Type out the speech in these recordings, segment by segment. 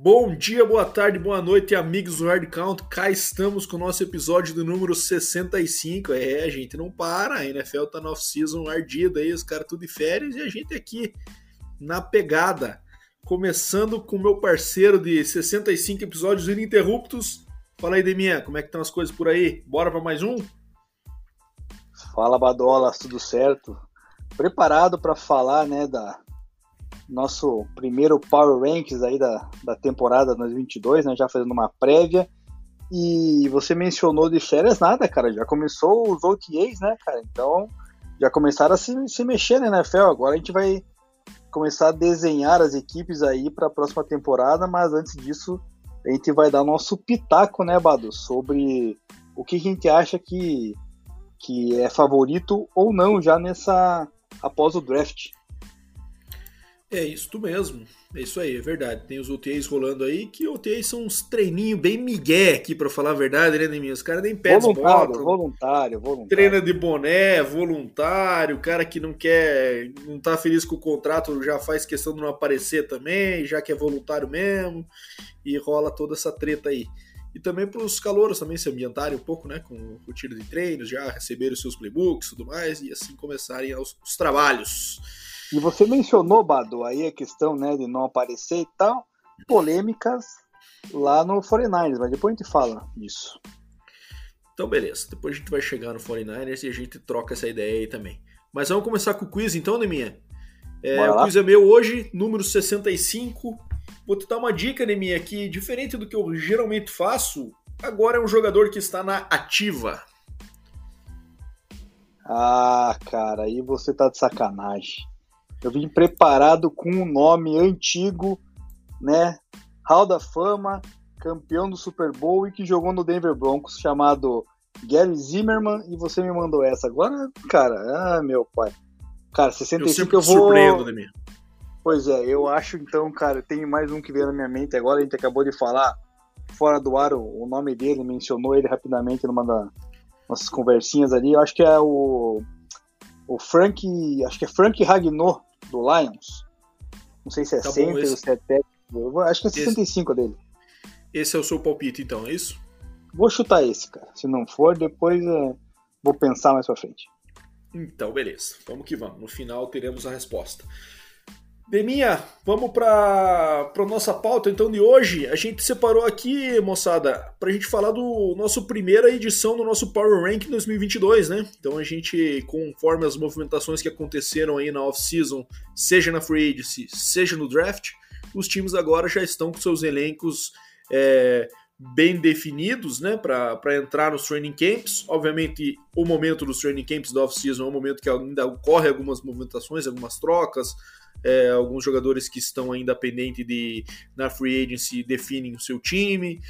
Bom dia, boa tarde, boa noite, amigos do Hard Count. Cá estamos com o nosso episódio do número 65. É, a gente não para, a NFL tá no off-season ardida aí, os caras tudo de férias e a gente aqui na pegada. Começando com o meu parceiro de 65 episódios ininterruptos. Fala aí, Deminha, como é que estão as coisas por aí? Bora para mais um? Fala, Badola, tudo certo? Preparado para falar, né, da nosso primeiro Power Rankings aí da, da temporada 2022, né, já fazendo uma prévia. E você mencionou de férias nada, cara, já começou os OTAs, né, cara? Então, já começaram a se, se mexer na NFL. Agora a gente vai começar a desenhar as equipes aí para a próxima temporada, mas antes disso, a gente vai dar nosso pitaco, né, Bado, sobre o que a gente acha que, que é favorito ou não já nessa após o draft. É isso mesmo. É isso aí, é verdade. Tem os OTAs rolando aí, que OTAs são uns treininhos bem migué aqui, para falar a verdade, né, Neminha? Os caras nem pedem voluntário, botam, voluntário, voluntário. Treina de boné, voluntário, o cara que não quer, não tá feliz com o contrato, já faz questão de não aparecer também, já que é voluntário mesmo, e rola toda essa treta aí. E também para os calouros também se ambientarem um pouco, né, com o tiro de treinos, já receberem os seus playbooks e tudo mais, e assim começarem os, os trabalhos. E você mencionou, Bado, aí a questão né, de não aparecer e tal, polêmicas lá no 49ers, mas depois a gente fala disso. Então, beleza. Depois a gente vai chegar no 49ers e a gente troca essa ideia aí também. Mas vamos começar com o quiz então, Neminha? É, o quiz é meu hoje, número 65. Vou te dar uma dica, Neminha, que diferente do que eu geralmente faço, agora é um jogador que está na ativa. Ah, cara, aí você tá de sacanagem. Eu vim preparado com um nome antigo, né? Hall da Fama, campeão do Super Bowl e que jogou no Denver Broncos, chamado Gary Zimmerman, e você me mandou essa. Agora, cara, ah, meu pai. Cara, 65 eu, eu vou. Surpreendo de mim. Pois é, eu acho então, cara, tem mais um que veio na minha mente agora, a gente acabou de falar fora do ar o, nome dele, mencionou ele rapidamente numa das nossas conversinhas ali. Eu acho que é o o Frank, acho que é Frank Ragnor, do Lions. Não sei se é tá center ou se é técnico. Acho que é 65 esse, dele. Esse é o seu palpite, então, é isso? Vou chutar esse, cara. Se não for, depois é... vou pensar mais pra frente. Então, beleza. Vamos que vamos. No final teremos a resposta. Deminha, vamos para a nossa pauta então de hoje. A gente separou aqui, moçada, para a gente falar do nosso primeira edição do nosso Power Rank 2022, né? Então a gente, conforme as movimentações que aconteceram aí na off-season, seja na free agency, seja no draft, os times agora já estão com seus elencos é, bem definidos, né, para entrar nos training camps. Obviamente, o momento dos training camps da off-season é um momento que ainda ocorre algumas movimentações, algumas trocas, é, alguns jogadores que estão ainda pendentes de na free agency definem o seu time,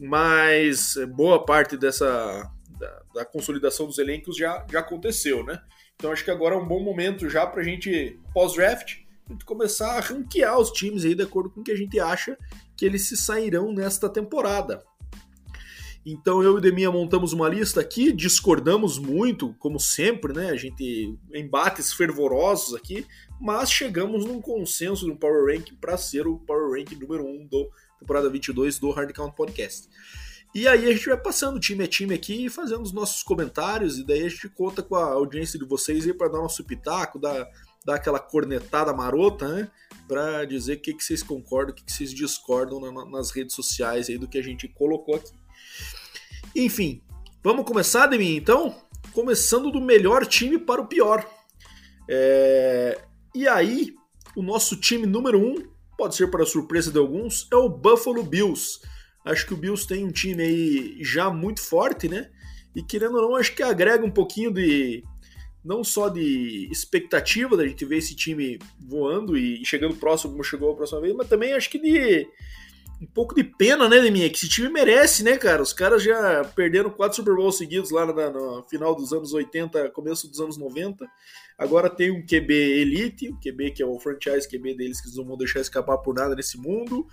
mas boa parte dessa da, da consolidação dos elencos já, já aconteceu, né? Então acho que agora é um bom momento já para a gente pós-draft começar a ranquear os times aí de acordo com o que a gente acha que eles se sairão nesta temporada. Então eu e Deminha montamos uma lista aqui, discordamos muito, como sempre, né? A gente embates fervorosos aqui, mas chegamos num consenso no Power Rank para ser o Power Rank número 1 um do temporada 22 do Hard Count Podcast. E aí a gente vai passando time a time aqui e fazendo os nossos comentários, e daí a gente conta com a audiência de vocês aí para dar nosso pitaco, dar, dar aquela cornetada marota, né? Para dizer o que, que vocês concordam, o que, que vocês discordam na, nas redes sociais aí do que a gente colocou aqui. Enfim, vamos começar, Demi, então? Começando do melhor time para o pior. É... E aí, o nosso time número um, pode ser para surpresa de alguns, é o Buffalo Bills. Acho que o Bills tem um time aí já muito forte, né? E querendo ou não, acho que agrega um pouquinho de. Não só de expectativa da gente ver esse time voando e chegando próximo como chegou a próxima vez, mas também acho que de um pouco de pena, né, Leminha? Que esse time merece, né, cara? Os caras já perderam quatro Super Bowls seguidos lá no, final dos anos 80, começo dos anos 90. Agora tem um QB Elite, o QB que é o franchise QB deles que eles não vão deixar escapar por nada nesse mundo.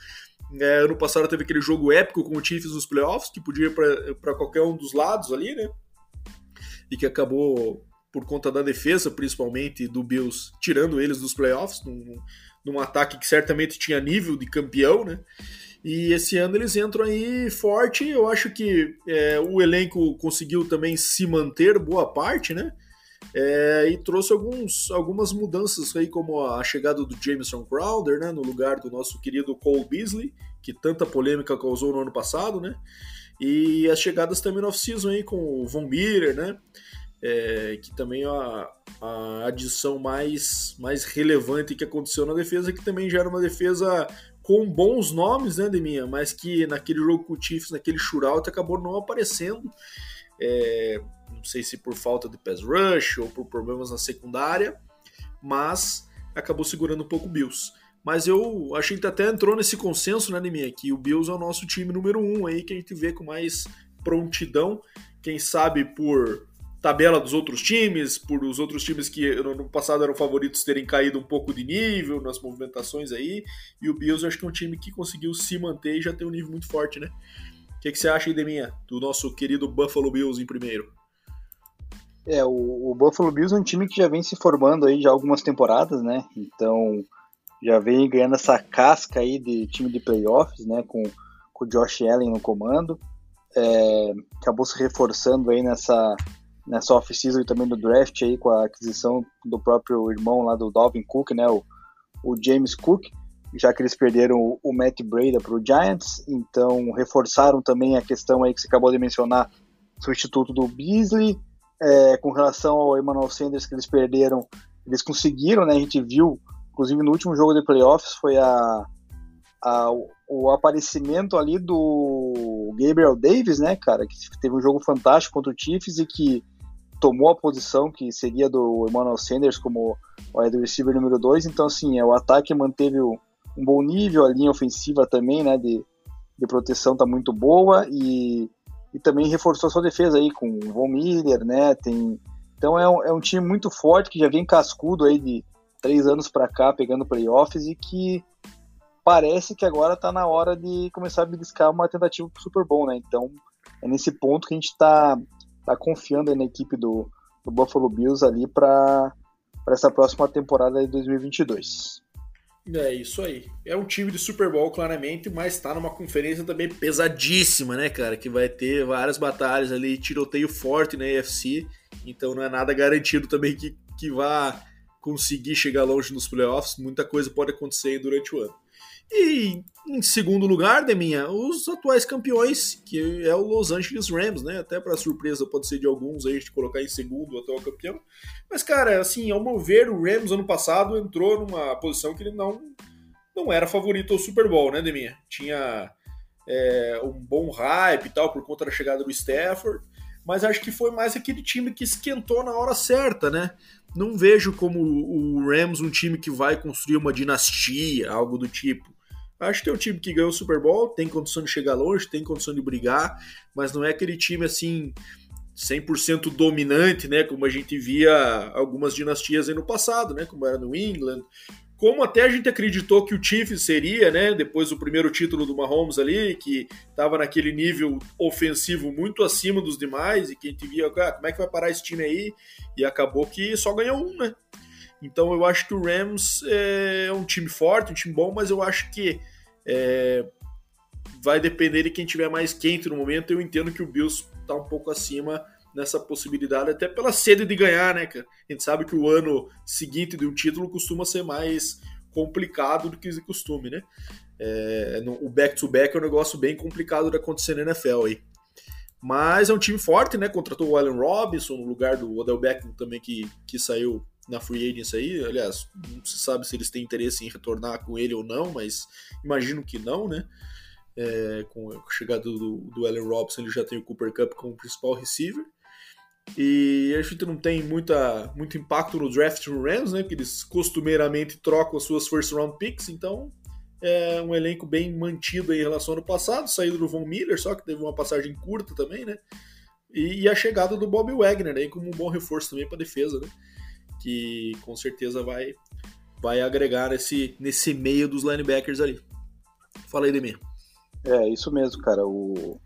É, ano passado teve aquele jogo épico com o Chiefs nos playoffs, que podia ir para qualquer um dos lados ali, né? E que acabou, por conta da defesa, principalmente do Bills, tirando eles dos playoffs, num, num ataque que certamente tinha nível de campeão, né? E esse ano eles entram aí forte. Eu acho que é, o elenco conseguiu também se manter boa parte, né? É, e trouxe alguns, algumas mudanças aí, como a chegada do Jameson Crowder, né? No lugar do nosso querido Cole Beasley, que tanta polêmica causou no ano passado, né? E as chegadas também no off-season aí com o Von Miller, né? É, que também é a, a adição mais, mais relevante que aconteceu na defesa, que também já era uma defesa com bons nomes, né, Deminha? Mas que naquele jogo com o Chiefs, naquele shootout, acabou não aparecendo. É, não sei se por falta de pass rush ou por problemas na secundária, mas acabou segurando um pouco o Bills. Mas eu achei que até entrou nesse consenso, né, Deminha? Que o Bills é o nosso time número um aí, que a gente vê com mais prontidão. Quem sabe por tabela dos outros times, por os outros times que no passado eram favoritos terem caído um pouco de nível nas movimentações aí, e o Bills eu acho que é um time que conseguiu se manter e já tem um nível muito forte, né? O que, que você acha, Deminha, do nosso querido Buffalo Bills em primeiro? É, o, o, Buffalo Bills é um time que já vem se formando aí já algumas temporadas, né? Então já vem ganhando essa casca aí de time de playoffs, né? Com, com o Josh Allen no comando. É, acabou se reforçando aí nessa nessa off-season e também no draft aí com a aquisição do próprio irmão lá do Dalvin Cook, né, o, o James Cook, já que eles perderam o, o Matt Breda para o Giants, então reforçaram também a questão aí que você acabou de mencionar, substituto do Beasley, é, com relação ao Emmanuel Sanders que eles perderam, eles conseguiram, né, a gente viu, inclusive no último jogo de playoffs, foi a, a o aparecimento ali do Gabriel Davis, né, cara, que teve um jogo fantástico contra o Chiefs e que tomou a posição que seria do Emmanuel Sanders como wide receiver número 2, então assim, é, o ataque manteve um bom nível, a linha ofensiva também, né, de, de proteção tá muito boa e, e também reforçou sua defesa aí com o Von Miller, né, tem, então é um, é um time muito forte que já vem cascudo aí de três anos para cá pegando playoffs e que parece que agora tá na hora de começar a beliscar uma tentativa Super Bowl, né, então é nesse ponto que a gente está tá confiando na equipe do, do Buffalo Bills ali para essa próxima temporada de 2022. É isso aí. É um time de Super Bowl, claramente, mas tá numa conferência também pesadíssima, né, cara? Que vai ter várias batalhas ali, tiroteio forte na AFC. Então não é nada garantido também que, que vá conseguir chegar longe nos playoffs. Muita coisa pode acontecer durante o ano. E em segundo lugar, Deminha, os atuais campeões, que é o Los Angeles Rams, né? Até para surpresa pode ser de alguns aí de colocar em segundo o atual campeão. Mas, cara, assim, ao meu ver, o Rams ano passado entrou numa posição que ele não, não era favorito ao Super Bowl, né, Deminha? Tinha é, um bom hype e tal por conta da chegada do Stafford, mas acho que foi mais aquele time que esquentou na hora certa, né? Não vejo como o Rams um time que vai construir uma dinastia, algo do tipo Acho que é um time que ganhou o Super Bowl, tem condição de chegar longe, tem condição de brigar, mas não é aquele time assim 100% dominante, né, como a gente via algumas dinastias aí no passado, né, como era no England, como até a gente acreditou que o Chiefs seria, né, depois do primeiro título do Mahomes ali, que estava naquele nível ofensivo muito acima dos demais e que a gente via, ah, como é que vai parar esse time aí? E acabou que só ganhou um, né? Então eu acho que o Rams é um time forte, um time bom, mas eu acho que é, vai depender de quem tiver mais quente no momento. Eu entendo que o Bills está um pouco acima nessa possibilidade, até pela sede de ganhar, né, cara? A gente sabe que o ano seguinte de um título costuma ser mais complicado do que de costume, né? É, no, o back-to-back -back é um negócio bem complicado de acontecer na NFL aí. Mas é um time forte, né? Contratou o Allen Robinson no lugar do Odell Beckham também, que, que saiu na free agency aí. Aliás, não se sabe se eles têm interesse em retornar com ele ou não, mas imagino que não, né? É, com a chegada do, do Allen Robson, ele já tem o Cooper Cup como principal receiver. E a gente não tem muita, muito impacto no draft no Rams, né? Que eles costumeiramente trocam as suas first round picks, então é um elenco bem mantido em relação ao ano passado, saído do Von Miller, só que teve uma passagem curta também, né? E, e a chegada do Bob Wagner aí como um bom reforço também para a defesa, né? Que com certeza vai, vai agregar nesse, nesse meio dos linebackers ali. Fala aí, Demir. É, isso mesmo, cara. O,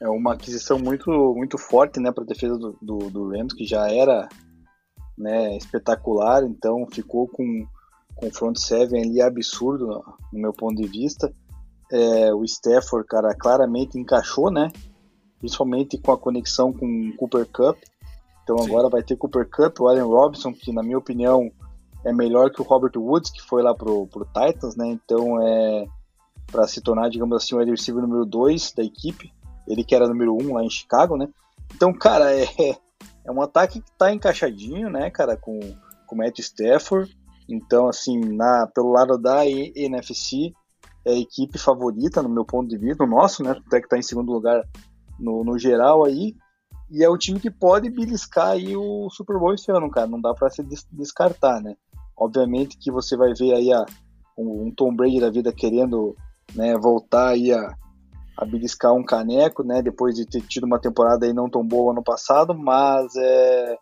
é uma aquisição muito, muito forte né, para a defesa do, do, do, Rams, que já era né, espetacular, então ficou com, com front seven ali absurdo, no meu ponto de vista. É, o Stafford, cara, claramente encaixou, né? Principalmente com a conexão com o Cooper Cup. Então Sim. agora vai ter Cooper Cup, o Allen Robinson, que na minha opinião é melhor que o Robert Woods, que foi lá pro, pro Titans, né? Então é para se tornar, digamos assim, o wide receiver número 2 da equipe. Ele que era número 1 um lá em Chicago, né? Então, cara, é, é um ataque que tá encaixadinho, né, cara, com, com o Matt Stafford. Então, assim, na, pelo lado da NFC, é a equipe favorita, no meu ponto de vista, o nosso, né? Até que tá em segundo lugar no, no geral aí. E é o time que pode beliscar aí o Super Bowl esse ano, cara. Não dá para se descartar, né? Obviamente que você vai ver aí a, um, um Tom Brady da vida querendo né, voltar aí a, a beliscar um caneco, né, depois de ter tido uma temporada aí não tão boa ano passado, mas é,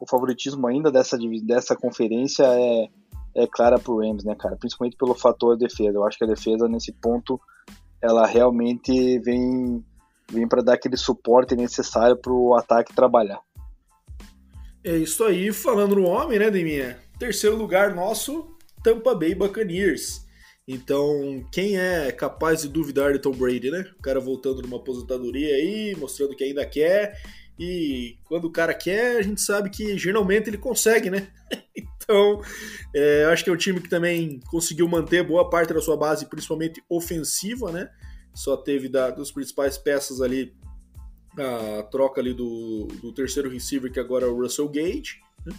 o favoritismo ainda dessa, dessa conferência é, é clara pro Rams, né, cara, principalmente pelo fator defesa. Eu acho que a defesa nesse ponto ela realmente vem vem para dar aquele suporte necessário para o ataque trabalhar. É isso aí, falando no homem, né, Deminha? Terceiro lugar nosso, Tampa Bay Buccaneers. Então, quem é capaz de duvidar de Tom Brady, né? O cara voltando numa aposentadoria aí, mostrando que ainda quer. E quando o cara quer, a gente sabe que geralmente ele consegue, né? então, é, acho que é um time que também conseguiu manter boa parte da sua base, principalmente ofensiva, né? Só teve da, dos principais peças ali a troca ali do, do terceiro receiver, que agora é o Russell Gage. Né?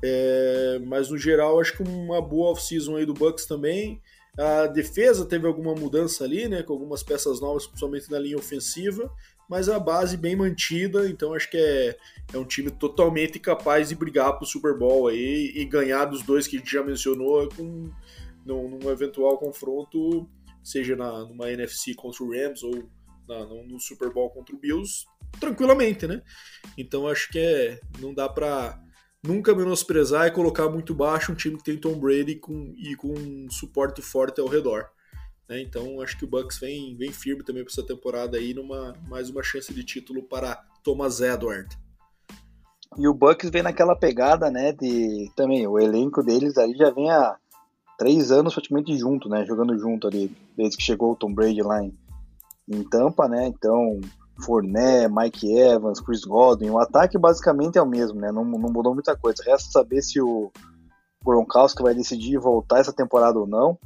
É, mas no geral, acho que uma boa off-season aí do Bucks também. A defesa teve alguma mudança ali, né, com algumas peças novas, principalmente na linha ofensiva, mas a base bem mantida, então acho que é, é um time totalmente capaz de brigar para o Super Bowl aí e ganhar dos dois que a gente já mencionou com, num, num eventual confronto, seja na, numa NFC contra o Rams ou na, no Super Bowl contra o Bills, tranquilamente, né? Então acho que é, não dá para nunca menosprezar e colocar muito baixo um time que tem Tom Brady com, e com um suporte forte ao redor. Né? Então acho que o Bucks vem, vem firme também para essa temporada aí, numa mais uma chance de título para Thomas Edward. E o Bucks vem naquela pegada, né, de também o elenco deles ali já vem há três anos praticamente junto, né, jogando junto ali, desde que chegou o Tom Brady lá em, em Tampa, né, então Fournet, Mike Evans, Chris Godwin, o ataque basicamente é o mesmo, né? Não, não mudou muita coisa. Resta saber se o Gronkowski vai decidir voltar essa temporada ou não.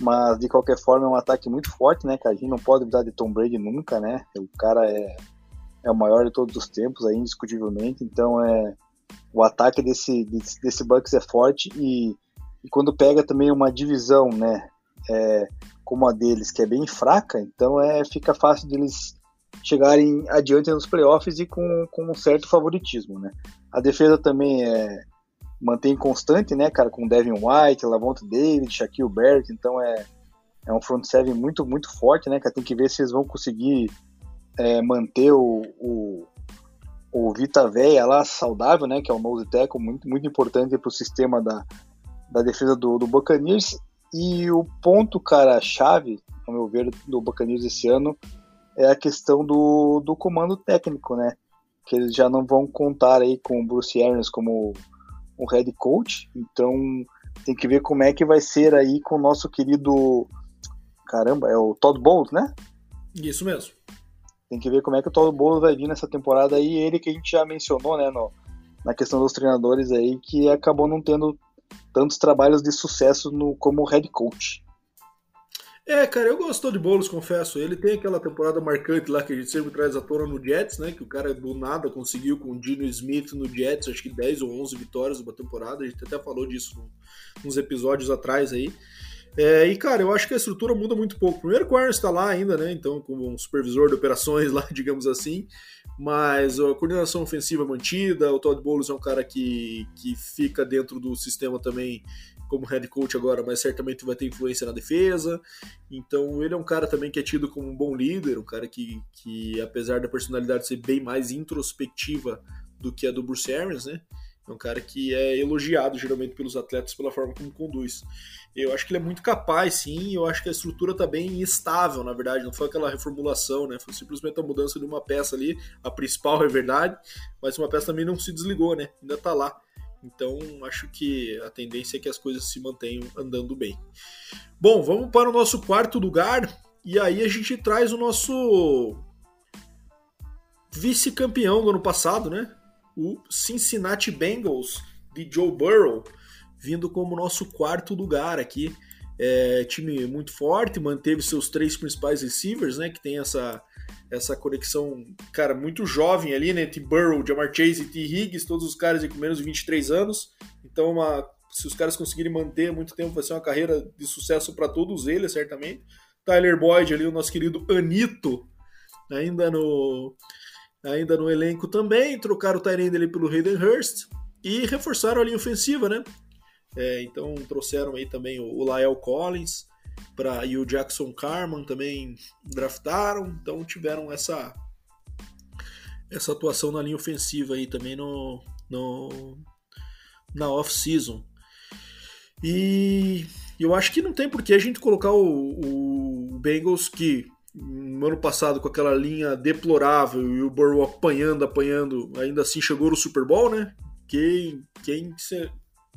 Mas de qualquer forma é um ataque muito forte, né? Que a gente não pode duvidar de Tom Brady nunca, né? O cara é, é o maior de todos os tempos, aí, indiscutivelmente. Então é o ataque desse, desse, desse Bucks é forte e, e quando pega também uma divisão, né? É, como a deles, que é bem fraca, então é, fica fácil deles chegarem adiante nos playoffs e com, com um certo favoritismo, né? A defesa também é, mantém constante, né, cara, com Devin White, Lavonte David, Shaquille Barrett, então é, é um front seven muito, muito forte, né, cara, tem que ver se eles vão conseguir é, manter o, o, o Vita Veia lá saudável, né, que é o nose tackle, muito, muito importante para o sistema da, da defesa do, do Buccaneers, e o ponto, cara, chave, ao meu ver, do Buccaneers esse ano é a questão do, do comando técnico, né? Que eles já não vão contar aí com o Bruce Arians como o head coach, então tem que ver como é que vai ser aí com o nosso querido caramba, é o Todd Bowles, né? Isso mesmo. Tem que ver como é que o Todd Bowles vai vir nessa temporada aí, ele que a gente já mencionou, né, no, na questão dos treinadores aí, que acabou não tendo tantos trabalhos de sucesso no, como head coach. É, cara, eu gosto de Boulos, confesso. Ele tem aquela temporada marcante lá que a gente sempre traz à tona no Jets, né? Que o cara do nada conseguiu com o Dino Smith no Jets, acho que 10 ou 11 vitórias numa temporada. A gente até falou disso nos episódios atrás aí. É, e, cara, eu acho que a estrutura muda muito pouco. Primeiro que o Aaron está lá ainda, né? Então, como um supervisor de operações lá, digamos assim. Mas a coordenação ofensiva é mantida, o Todd Bowles é um cara que, que fica dentro do sistema também como head coach agora, mas certamente vai ter influência na defesa. Então ele é um cara também que é tido como um bom líder, um cara que, que apesar da personalidade ser bem mais introspectiva do que a do Bruce Arians, né? É um cara que é elogiado geralmente pelos atletas pela forma como conduz. Eu acho que ele é muito capaz, sim. Eu acho que a estrutura está bem estável, na verdade. Não foi aquela reformulação, né? Foi simplesmente a mudança de uma peça ali. A principal é verdade, mas uma peça também não se desligou, né? Ainda está lá. Então acho que a tendência é que as coisas se mantenham andando bem. Bom, vamos para o nosso quarto lugar e aí a gente traz o nosso vice-campeão do ano passado, né? O Cincinnati Bengals de Joe Burrow, vindo como nosso quarto lugar aqui. É, time muito forte, manteve seus três principais receivers, né? Que tem essa, essa conexão, cara, muito jovem ali, né? Entre Burrow, Jamar Chase e T. Higgs, todos os caras com menos de 23 anos. Então, uma, se os caras conseguirem manter muito tempo, vai ser uma carreira de sucesso para todos eles, certamente. Tyler Boyd ali, o nosso querido Anito, ainda no, ainda no elenco também. Trocaram o Tyrande ali pelo Hayden Hurst e reforçaram a linha ofensiva, né? É, então trouxeram aí também o, o Lael Collins pra, e o Jackson Carman também draftaram, então tiveram essa essa atuação na linha ofensiva aí também no, no na off-season. E eu acho que não tem por que a gente colocar o, o Bengals que no ano passado com aquela linha deplorável e o Burrow apanhando, apanhando, ainda assim chegou no Super Bowl, né? Quem, quem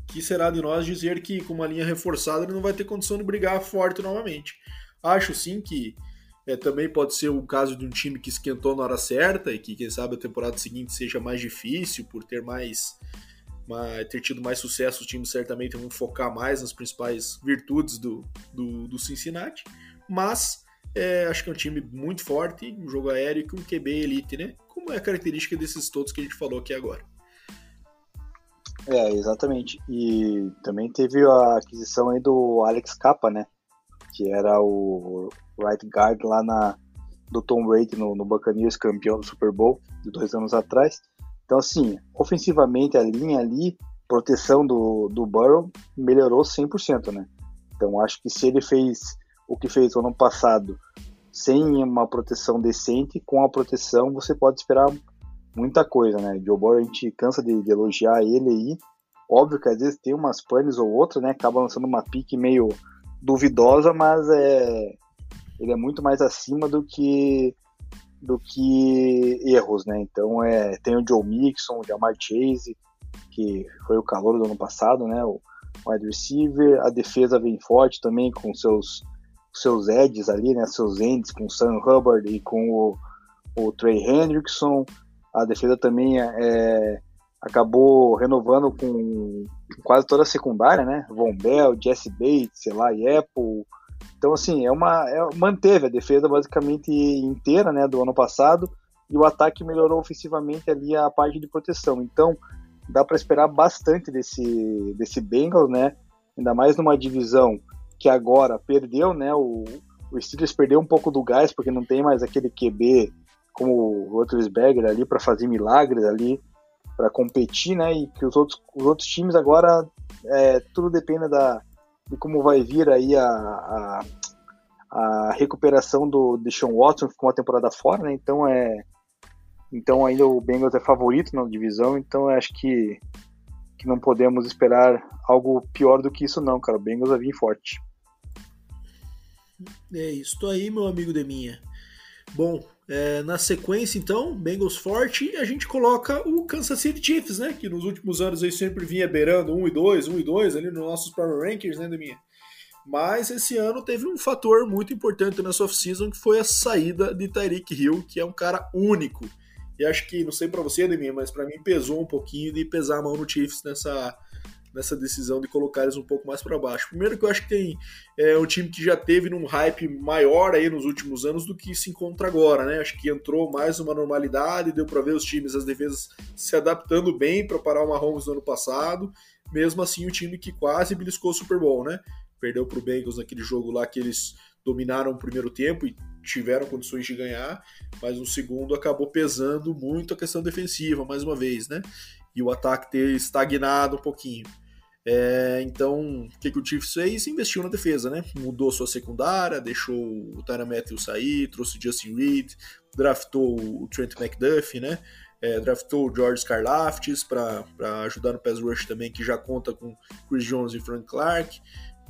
que será de nós dizer que com uma linha reforçada ele não vai ter condição de brigar forte novamente. Acho sim que é, também pode ser o caso de um time que esquentou na hora certa e que, quem sabe, a temporada seguinte seja mais difícil por ter mais, mais ter tido mais sucesso. Os times certamente vão focar mais nas principais virtudes do, do, do Cincinnati, mas é, acho que é um time muito forte, um jogo aéreo com um QB elite, né? Como é a característica desses todos que a gente falou aqui agora. É, exatamente. E também teve a aquisição aí do Alex Capa, né? Que era o right guard lá na, do Tom Brady no, no Buccaneers, campeão do Super Bowl de dois anos atrás. Então, assim, ofensivamente a linha ali, proteção do, do Burrow melhorou 100%, né? Então, acho que se ele fez o que fez no ano passado sem uma proteção decente, com a proteção você pode esperar muita coisa, né? Joe Burrow a gente cansa de, de, elogiar ele aí. Óbvio que às vezes tem umas panes ou outra, né? Acaba lançando uma pique meio duvidosa, mas é ele é muito mais acima do que do que erros, né? Então é tem o Joe Mixon, o Jamar Chase, que foi o calor do ano passado, né? O wide receiver, a defesa vem forte também com seus seus edges ali, né? Seus ends com o Sam Hubbard e com o, o Trey Hendrickson. A defesa também é, é, acabou renovando com quase toda a secundária, né? Von Bell, Jesse Bates, sei lá, Apple. Então, assim, é uma, é, manteve a defesa basicamente inteira né, do ano passado e o ataque melhorou ofensivamente ali a parte de proteção. Então, dá para esperar bastante desse, desse Bengals, né? Ainda mais numa divisão que agora perdeu, né? O, o Steelers perdeu um pouco do gás porque não tem mais aquele QB como o Rotlisberger ali para fazer milagres ali, para competir, né? E que os outros, os outros times agora é, tudo depende da, de como vai vir aí a, a, a recuperação do Deshaun Watson, ficou uma temporada fora, né? Então é então ainda o Bengals é favorito na divisão, então acho que que não podemos esperar algo pior do que isso não, cara. O Bengals vai vir forte. É isso aí, meu amigo Deminha. Bom, é, na sequência, então, Bengals forte, a gente coloca o Kansas City Chiefs, né? Que nos últimos anos aí sempre vinha beirando 1 e 2, 1 e 2 ali nos nossos Power Rankings, né, Deminha? Mas esse ano teve um fator muito importante nessa off-season que foi a saída de Tyreek Hill, que é um cara único. E acho que, não sei para você, Deminha, mas para mim pesou um pouquinho de pesar a mão no Chiefs nessa, nessa decisão de colocar eles um pouco mais para baixo. Primeiro que eu acho que tem é, um time que já teve num hype maior aí nos últimos anos do que se encontra agora, né? Acho que entrou mais uma normalidade, deu para ver os times, as defesas se adaptando bem para parar o Mahomes no ano passado. Mesmo assim, o time que quase beliscou o Super Bowl, né? Perdeu para o Bengals naquele jogo lá que eles dominaram o primeiro tempo e tiveram condições de ganhar, mas no segundo acabou pesando muito a questão defensiva, mais uma vez, né? E o ataque ter estagnado um pouquinho. É, então, o que, que o Chiefs fez? Investiu na defesa, né? Mudou sua secundária, deixou o Tyra Matthews sair, trouxe o Justin Reed, draftou o Trent McDuffie, né? É, draftou o George Scarlaftis para ajudar no pass rush também, que já conta com Chris Jones e Frank Clark.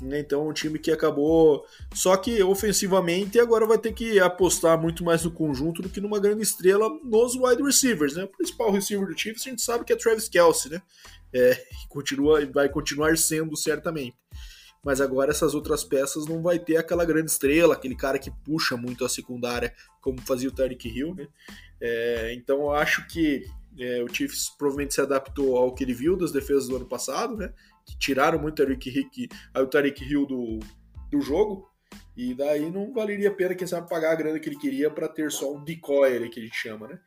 Né? Então, um time que acabou. Só que ofensivamente agora vai ter que apostar muito mais no conjunto do que numa grande estrela nos wide receivers. Né? O principal receiver do Chiefs a gente sabe que é Travis Kelsey, né? É, continua, vai continuar sendo certamente. Mas agora essas outras peças não vai ter aquela grande estrela, aquele cara que puxa muito a secundária, como fazia o Tarek Hill, né? É, então eu acho que é, o Chiefs provavelmente se adaptou ao que ele viu das defesas do ano passado, né? Que tiraram muito o Tarek Hill, o Tarek Hill do, do jogo, e daí não valeria a pena quem sabe pagar a grana que ele queria para ter só um decoy que a gente chama, né?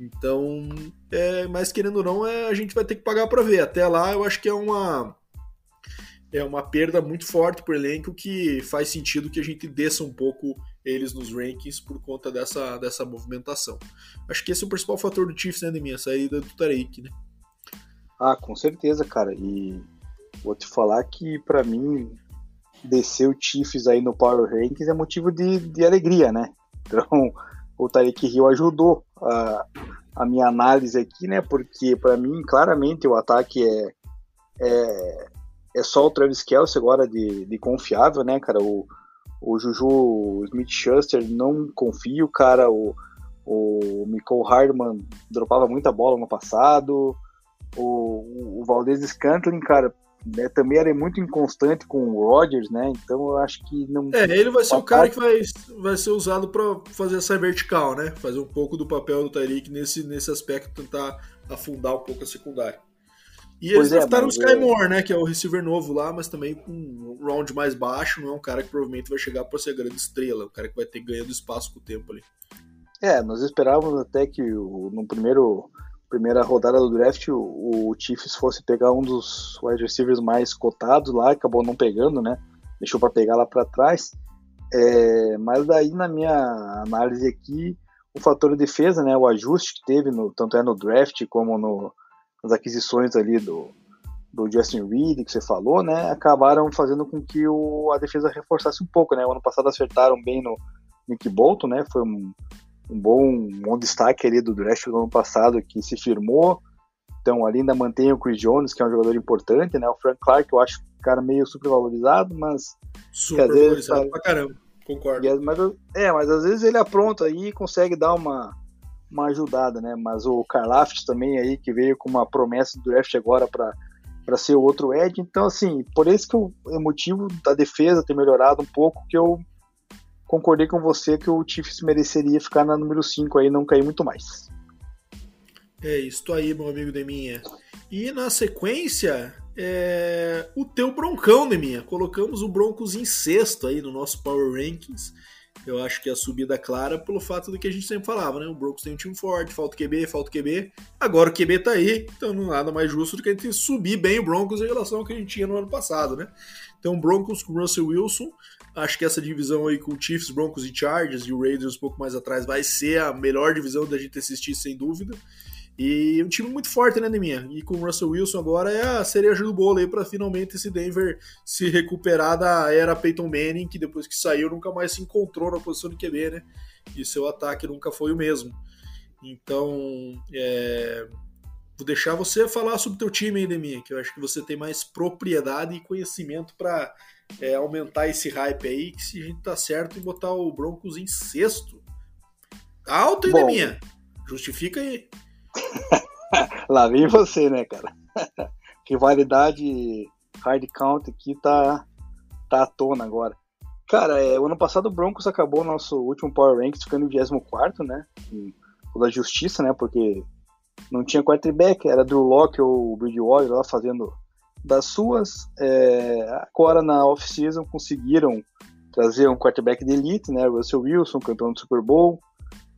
Então, é, mas querendo ou não, é, a gente vai ter que pagar para ver. Até lá, eu acho que é uma é uma perda muito forte para o elenco que faz sentido que a gente desça um pouco eles nos rankings por conta dessa, dessa movimentação. Acho que esse é o principal fator do Chiefs, né, minha saída do Tarek, né? Ah, com certeza, cara. E vou te falar que para mim descer o Chiefs aí no Power Rankings é motivo de, de alegria, né? Então, o Tarek Hill ajudou a, a minha análise aqui, né? Porque para mim, claramente, o ataque é, é, é só o Travis Kelce agora de, de confiável, né, cara? O, o Juju Smith-Schuster não confio, cara. O, o Michael Hardman dropava muita bola no passado. O, o Valdez Scantling, cara, né, também era muito inconstante com o Rodgers, né? Então eu acho que não. É, ele vai ser o cara que vai, vai ser usado para fazer essa vertical, né? Fazer um pouco do papel do Tyreek nesse, nesse aspecto, tentar afundar um pouco a secundária. E eles é, draftaram o Sky Moore, né? Que é o receiver novo lá, mas também com um round mais baixo, não é um cara que provavelmente vai chegar para ser grande estrela, um cara que vai ter ganhando espaço com o tempo ali. É, nós esperávamos até que no primeiro primeira rodada do draft o, o Chiefs fosse pegar um dos wide receivers mais cotados lá, acabou não pegando, né? Deixou para pegar lá para trás. É, mas daí na minha análise aqui, o fator de defesa, né, o ajuste que teve no, tanto é no draft como no, nas aquisições ali do, do Justin Reed que você falou, né, acabaram fazendo com que o, a defesa reforçasse um pouco, né. O ano passado acertaram bem no Nick Bolton, né, foi um, um bom, um bom destaque ali do draft do ano passado que se firmou. Então ali ainda mantém o Chris Jones, que é um jogador importante, né? O Frank Clark, eu acho um cara meio supervalorizado, mas. Supervalorizado vezes, pra caramba, concordo. Mas, é, mas às vezes ele apronta aí e consegue dar uma, uma ajudada, né? Mas o Karlaft também aí, que veio com uma promessa do draft agora para para ser o outro Ed. Então, assim, por isso que o motivo da defesa ter melhorado um pouco, que eu concordei com você que o Chiefs mereceria ficar na número 5 aí, não cair muito mais. É isso aí, meu amigo Deminha. E na sequência, é... o teu Broncão, Deminha. Colocamos o Broncos em sexto aí no nosso Power Rankings. Eu acho que a subida clara pelo fato do que a gente sempre falava, né? O Broncos tem um time forte, falta QB, falta QB. Agora o QB tá aí, então não nada mais justo do que a gente subir bem o Broncos em relação ao que a gente tinha no ano passado, né? Então, Broncos com Russell Wilson, Acho que essa divisão aí com Chiefs, Broncos e Chargers e o Raiders um pouco mais atrás vai ser a melhor divisão da gente assistir, sem dúvida. E um time muito forte, né, Neminha? E com o Russell Wilson agora é a cereja do bolo aí para finalmente esse Denver se recuperar da era Peyton Manning, que depois que saiu nunca mais se encontrou na posição de QB, né? E seu ataque nunca foi o mesmo. Então, é... vou deixar você falar sobre o teu time aí, Neminha, que eu acho que você tem mais propriedade e conhecimento para é, aumentar esse hype aí, que se a gente tá certo em botar o Broncos em sexto. Tá alto ainda, minha. Justifica aí. Lá vem você, né, cara? Rivalidade hard count aqui tá, tá à tona agora. Cara, é, o ano passado o Broncos acabou nosso último Power Ranks ficando em 24, né? Da justiça, né? Porque não tinha quarterback, era Drew Locke ou Bridgewater lá fazendo das suas. É, agora na off-season conseguiram trazer um quarterback de elite, né? Russell Wilson, campeão do Super Bowl,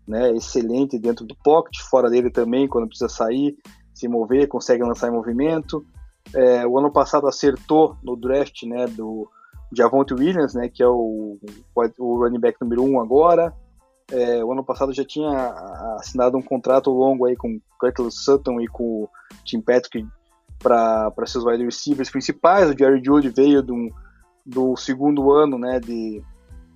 né? Excelente dentro do pocket, fora dele também, quando precisa sair, se mover, consegue lançar em movimento. É, o ano passado acertou no draft, né? Do Javonte Williams, né? Que é o, o running back número um agora. É, o ano passado já tinha assinado um contrato longo aí com Curtis Sutton e com o Tim Patrick para seus wide receivers principais. O Jerry Judy veio do, do segundo ano né, de,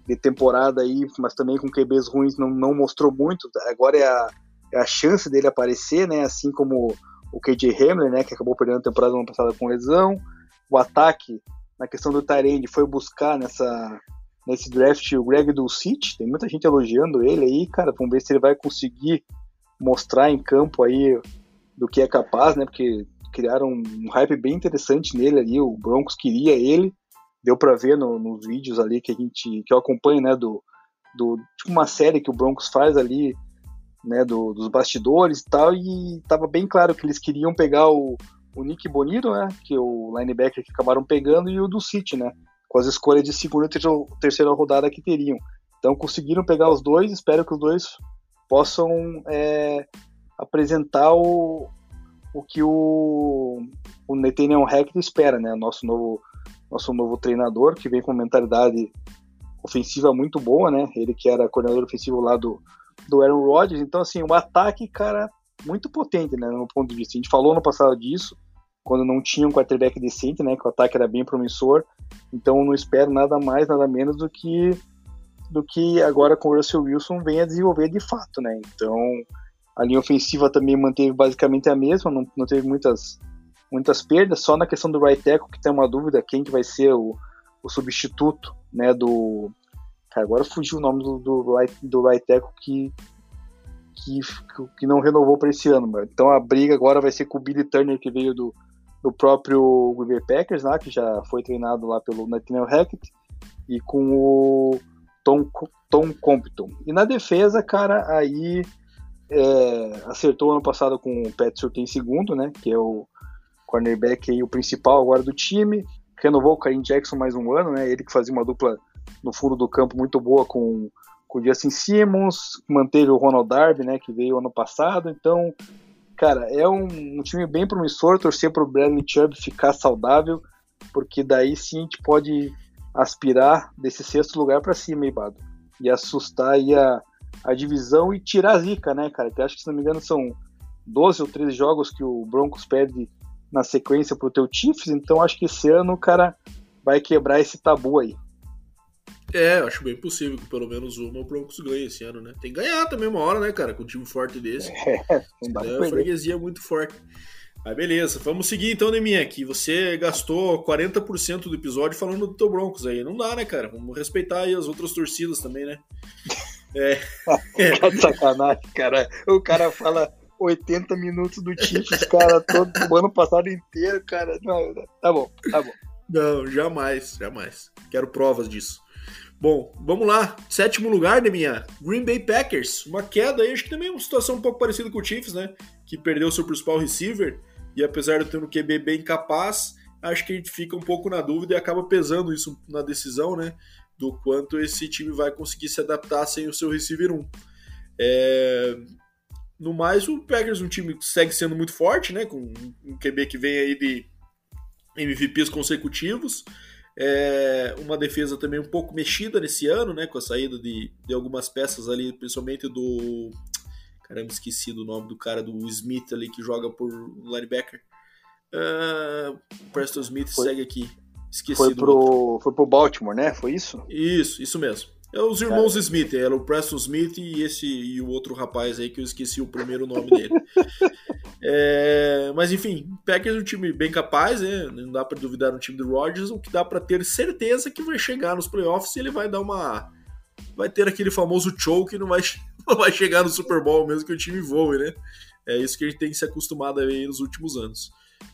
de temporada aí, mas também com QBs ruins não, não mostrou muito. Agora é a, é a chance dele aparecer, né, assim como o KJ Hamler, né, que acabou perdendo a temporada ano passada com lesão. O ataque, na questão do Tyrande, foi buscar nessa, nesse draft o Greg Dulcich. Tem muita gente elogiando ele aí, cara. Vamos ver se ele vai conseguir mostrar em campo aí do que é capaz, né? Porque criaram um hype bem interessante nele ali, o Broncos queria ele, deu para ver no, nos vídeos ali que a gente, que eu acompanho, né, do, do tipo uma série que o Broncos faz ali, né, do, dos bastidores e tal, e tava bem claro que eles queriam pegar o, o Nick Bonito, né, que é o linebacker que acabaram pegando, e o do City, né, com as escolhas de segunda e terceira rodada que teriam. Então conseguiram pegar os dois, espero que os dois possam é, apresentar o, o que o, o Nathaniel Hackett espera, né? Nosso novo, nosso novo treinador, que vem com uma mentalidade ofensiva muito boa, né? Ele que era coordenador ofensivo lá do, do Aaron Rodgers. Então, assim, um ataque, cara, muito potente, né? No ponto de vista. A gente falou no passado disso, quando não tinha um quarterback decente, né? Que o ataque era bem promissor. Então, não espero nada mais, nada menos do que do que agora com o Russell Wilson venha desenvolver de fato, né? Então, a linha ofensiva também manteve basicamente a mesma, não, não teve muitas, muitas perdas, só na questão do right tackle que tem uma dúvida quem que vai ser o, o substituto, né, do... Cara, agora fugiu o nome do, do, right, do right tackle que, que, que não renovou para esse ano, mano. Então a briga agora vai ser com o Billy Turner, que veio do, do próprio Green Bay Packers, lá, que já foi treinado lá pelo Nathaniel Hackett, e com o Tom, Tom Compton. E na defesa, cara, aí é, acertou ano passado com o Pat Surtain em segundo, né? Que é o cornerback aí, o principal agora do time. Renovou o Karim Jackson mais um ano, né? Ele que fazia uma dupla no fundo do campo muito boa com, com o Justin Simmons, manteve o Ronald Darby, né? Que veio ano passado. Então, cara, é um, um time bem promissor. Torcer para o Bradley Chubb ficar saudável, porque daí sim a gente pode aspirar desse sexto lugar para cima, Ibado. E assustar aí a, a divisão e tirar a zica, né, cara? Que acho que, se não me engano, são 12 ou 13 jogos que o Broncos perde na sequência pro teu Chiefs, então acho que esse ano o cara vai quebrar esse tabu aí. É, acho bem possível que pelo menos uma o Broncos ganhe esse ano, né? Tem que ganhar também uma hora, né, cara? Com um time forte desse. É, não dá é, a freguesia muito forte. Mas beleza, vamos seguir então, Neminha, que você gastou 40% do episódio falando do teu Broncos aí. Não dá, né, cara? Vamos respeitar aí as outras torcidas também, né? É. tá de sacanagem, cara. O cara fala 80 minutos do Chiefs, cara, todo o ano passado inteiro, cara. Não, tá bom, tá bom. Não, jamais, jamais. Quero provas disso. Bom, vamos lá. Sétimo lugar, Neminha. Green Bay Packers. Uma queda aí, acho que também é uma situação um pouco parecida com o Chiefs, né? Que perdeu seu principal receiver e apesar de ter um QB bem capaz, acho que a gente fica um pouco na dúvida e acaba pesando isso na decisão, né? Do quanto esse time vai conseguir se adaptar sem o seu receiver 1. É... No mais, o Packers um time que segue sendo muito forte, né? Com um QB que vem aí de MVPs consecutivos. É uma defesa também um pouco mexida nesse ano, né? Com a saída de, de algumas peças ali, principalmente do Caramba, esqueci do nome do cara do Smith ali que joga por linebacker. Uh, Preston Smith foi, segue aqui. Esqueci foi pro, foi pro Baltimore, né? Foi isso? Isso, isso mesmo. É os irmãos cara. Smith, era o Preston Smith e esse e o outro rapaz aí que eu esqueci o primeiro nome dele. é, mas enfim, Packers é um time bem capaz, né? Não dá para duvidar no time do Rodgers, o que dá para ter certeza que vai chegar nos playoffs e ele vai dar uma vai ter aquele famoso choke e não vai vai chegar no Super Bowl mesmo que o time voe, né? É isso que a gente tem que se acostumar a ver nos últimos anos.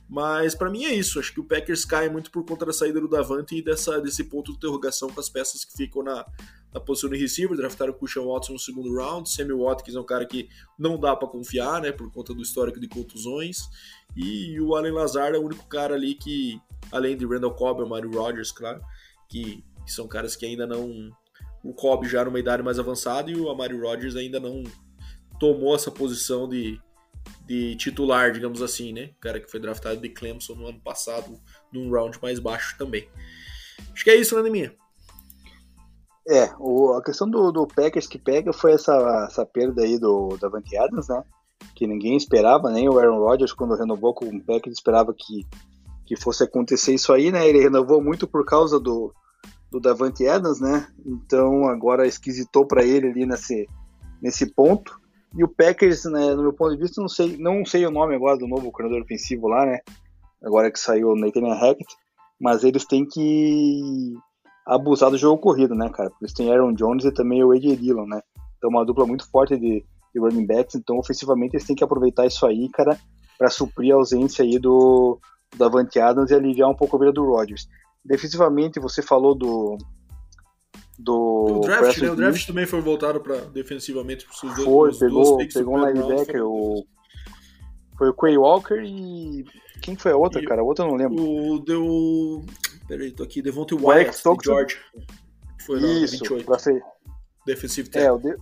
Mas para mim é isso. Acho que o Packers cai muito por conta da saída do Davante e dessa, desse ponto de interrogação com as peças que ficam na, na posição de receiver. Draftaram o Christian Watson no segundo round. Sammy Watkins é um cara que não dá para confiar, né? Por conta do histórico de contusões. E o Allen Lazard é o único cara ali que, além de Randall Cobb e Mario Rogers, claro, que, que são caras que ainda não o Cobb já numa idade mais avançada e o Amari Rodgers ainda não tomou essa posição de, de titular, digamos assim, né? O cara que foi draftado de Clemson no ano passado, num round mais baixo também. Acho que é isso, né, minha? É, o, a questão do, do Packers que pega foi essa, essa perda aí do Davante Adams, né? Que ninguém esperava, nem o Aaron Rodgers, quando renovou com o Packers, esperava que, que fosse acontecer isso aí, né? Ele renovou muito por causa do, do Davante Adams, né? Então agora esquisitou para ele ali nesse, nesse ponto. E o Packers, né, no meu ponto de vista, não sei, não sei o nome agora do novo coordenador ofensivo lá, né? Agora que saiu o Nathan Hackett, mas eles têm que abusar do jogo corrido, né, cara? Eles têm Aaron Jones e também o AJ Dillon, né? Então uma dupla muito forte de, de running backs, então ofensivamente eles têm que aproveitar isso aí, cara, para suprir a ausência aí do, do Davante Adams e aliviar um pouco a vida do Rodgers. Defensivamente, você falou do. Do, draft, né? O draft também foi voltado para defensivamente para os Foi, pegou, pegou um linebacker, o. Foi o Quay Walker e. Quem foi a outra, e cara? A outra eu não lembro. O deu. Peraí, tô aqui. Devontae Wyatt, de George. Foi lá, Isso, 28. Pra ser... Defensive. É, o de...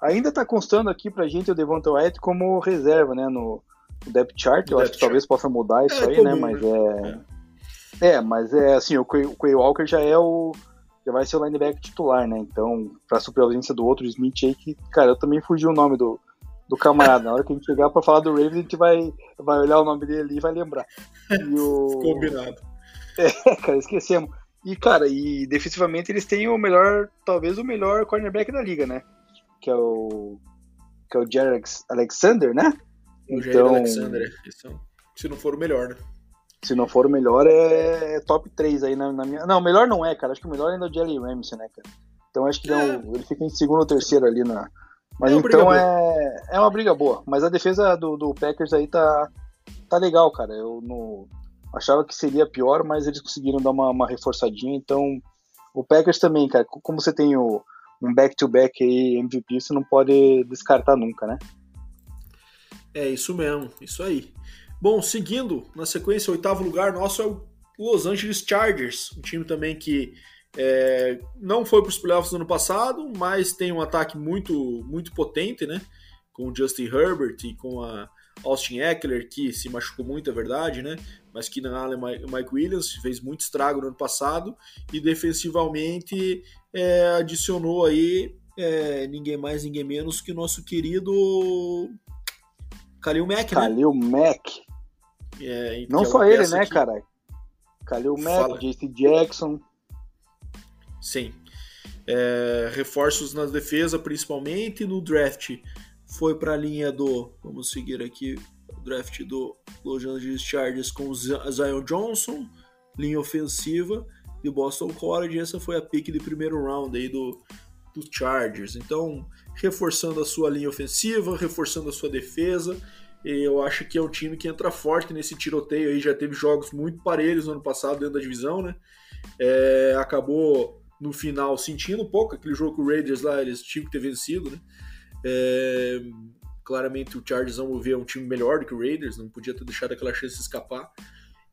Ainda tá constando aqui pra gente o Devontae Wyatt como reserva, né? No, depth chart. Eu acho que talvez possa mudar isso é, aí, né? Mas é... é. é. mas é assim, o Quay Walker já é o. Já vai ser o linebacker titular, né? Então, pra suprir a ausência do outro Smith aí, que, cara, eu também fugi o nome do, do camarada. Na hora que a gente chegar pra falar do Ravens, a gente vai, vai olhar o nome dele ali e vai lembrar. E o... Combinado. É, cara, esquecemos. E, cara, e defensivamente eles têm o melhor, talvez o melhor cornerback da liga, né? Que é o. Que é o Jared Alexander, né? O então, Alexander, é, se não for o melhor, né? Se não for o melhor, é, é top 3 aí na, na, minha. Não, melhor não é, cara. Acho que o melhor ainda é o Jelly Ramsey, né, cara? Então acho que é. ele fica em segundo ou terceiro ali na. Mas é então é, é uma briga boa. Mas a defesa do, do Packers aí tá, tá legal, cara. Eu no, achava que seria pior, mas eles conseguiram dar uma, uma reforçadinha. Então, o Packers também, cara, como você tem o, um back-to-back aí, MVP, você não pode descartar nunca, né? É isso mesmo, isso aí. Bom, seguindo, na sequência, o oitavo lugar nosso é o Los Angeles Chargers, um time também que é, não foi para os playoffs no ano passado, mas tem um ataque muito, muito potente, né? Com o Justin Herbert e com a Austin Eckler, que se machucou muito, é verdade, né? Mas que na Allen Mike Williams fez muito estrago no ano passado e defensivamente é, adicionou aí é, ninguém mais, ninguém menos que o nosso querido Kalil Mack, né? Kalil Mack. É, Não só ele, né, que... cara? Kalil Mack, JC Jackson. Sim. É, reforços na defesa, principalmente no draft foi para a linha do, vamos seguir aqui, o draft do Los Angeles Chargers com Zion Johnson, linha ofensiva de Boston College, essa foi a pick de primeiro round aí do, do Chargers. Então, reforçando a sua linha ofensiva, reforçando a sua defesa, eu acho que é um time que entra forte nesse tiroteio aí, já teve jogos muito parelhos no ano passado dentro da divisão, né? É, acabou no final sentindo um pouco aquele jogo com o Raiders lá, eles tinham que ter vencido, né? É, claramente o Chargers, vamos ver, é um time melhor do que o Raiders, não podia ter deixado aquela chance escapar.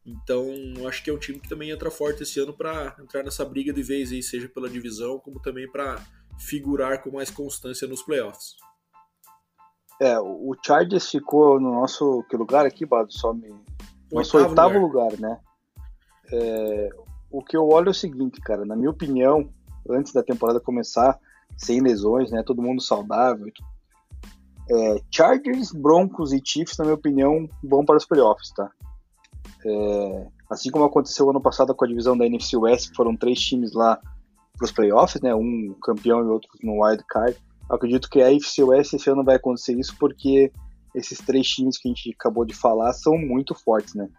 Então, acho que é um time que também entra forte esse ano para entrar nessa briga de vez aí, seja pela divisão, como também para figurar com mais constância nos playoffs. É, o Chargers ficou no nosso que lugar aqui, Bado, só me. Nosso oitavo, oitavo lugar. lugar, né? É, o que eu olho é o seguinte, cara, na minha opinião, antes da temporada começar, sem lesões, né? Todo mundo saudável. É, Chargers, Broncos e Chiefs, na minha opinião, vão para os playoffs, tá? É, assim como aconteceu ano passado com a divisão da NFC West, foram três times lá para os playoffs, né? Um campeão e outro no wild card. Acredito que a NFC West esse ano vai acontecer isso porque esses três times que a gente acabou de falar são muito fortes, né?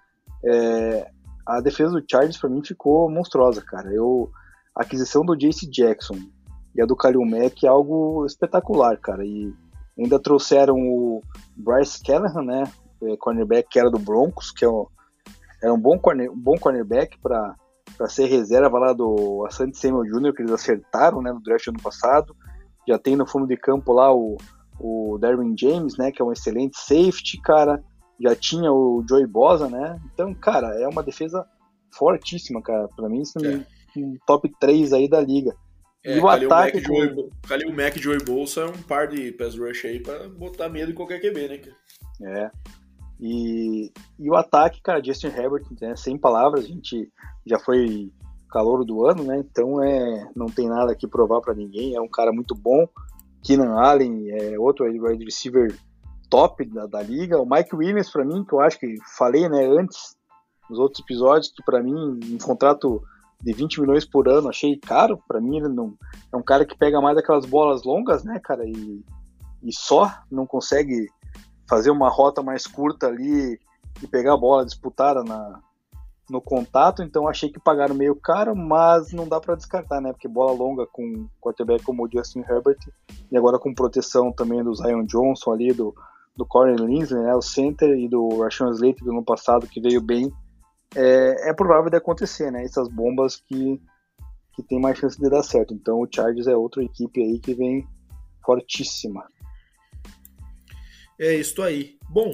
É, a defesa do Chargers para mim ficou monstruosa, cara. Eu a aquisição do Jace Jackson, e a do Kalil Mack é algo espetacular, cara. E ainda trouxeram o Bryce Callahan, né? É, cornerback que era do Broncos, que é um, era um bom, corner, um bom cornerback para ser reserva lá do Asante Samuel Jr., que eles acertaram né, no draft ano passado. Já tem no fundo de campo lá o, o Darwin James, né? Que é um excelente safety, cara. Já tinha o Joey Bosa, né? Então, cara, é uma defesa fortíssima, cara. Para mim, isso é um top 3 aí da liga. É, e o ataque. Mac, com... Joey, Kalil Mac e Joey Bolsa é um par de pass rush aí pra botar medo em qualquer QB, né, cara? É. E, e o ataque, cara, Justin Herbert, né, sem palavras, a gente já foi calor do ano, né? Então é, não tem nada aqui provar para ninguém. É um cara muito bom. Keenan Allen é outro wide receiver top da, da liga. O Mike Williams, para mim, que eu acho que falei né, antes, nos outros episódios, que para mim, um contrato de 20 milhões por ano, achei caro. Para mim, ele não é um cara que pega mais aquelas bolas longas, né, cara, e, e só não consegue fazer uma rota mais curta ali e pegar a bola disputada na, no contato. Então, achei que pagaram meio caro, mas não dá para descartar, né, porque bola longa com quarterback como o Justin Herbert e agora com proteção também do Zion Johnson ali, do, do Corey Linsley, né, o center, e do Rashawn Slater do ano passado, que veio bem, é, é provável de acontecer, né? Essas bombas que, que tem mais chance de dar certo. Então o Chargers é outra equipe aí que vem fortíssima. É isso aí. Bom,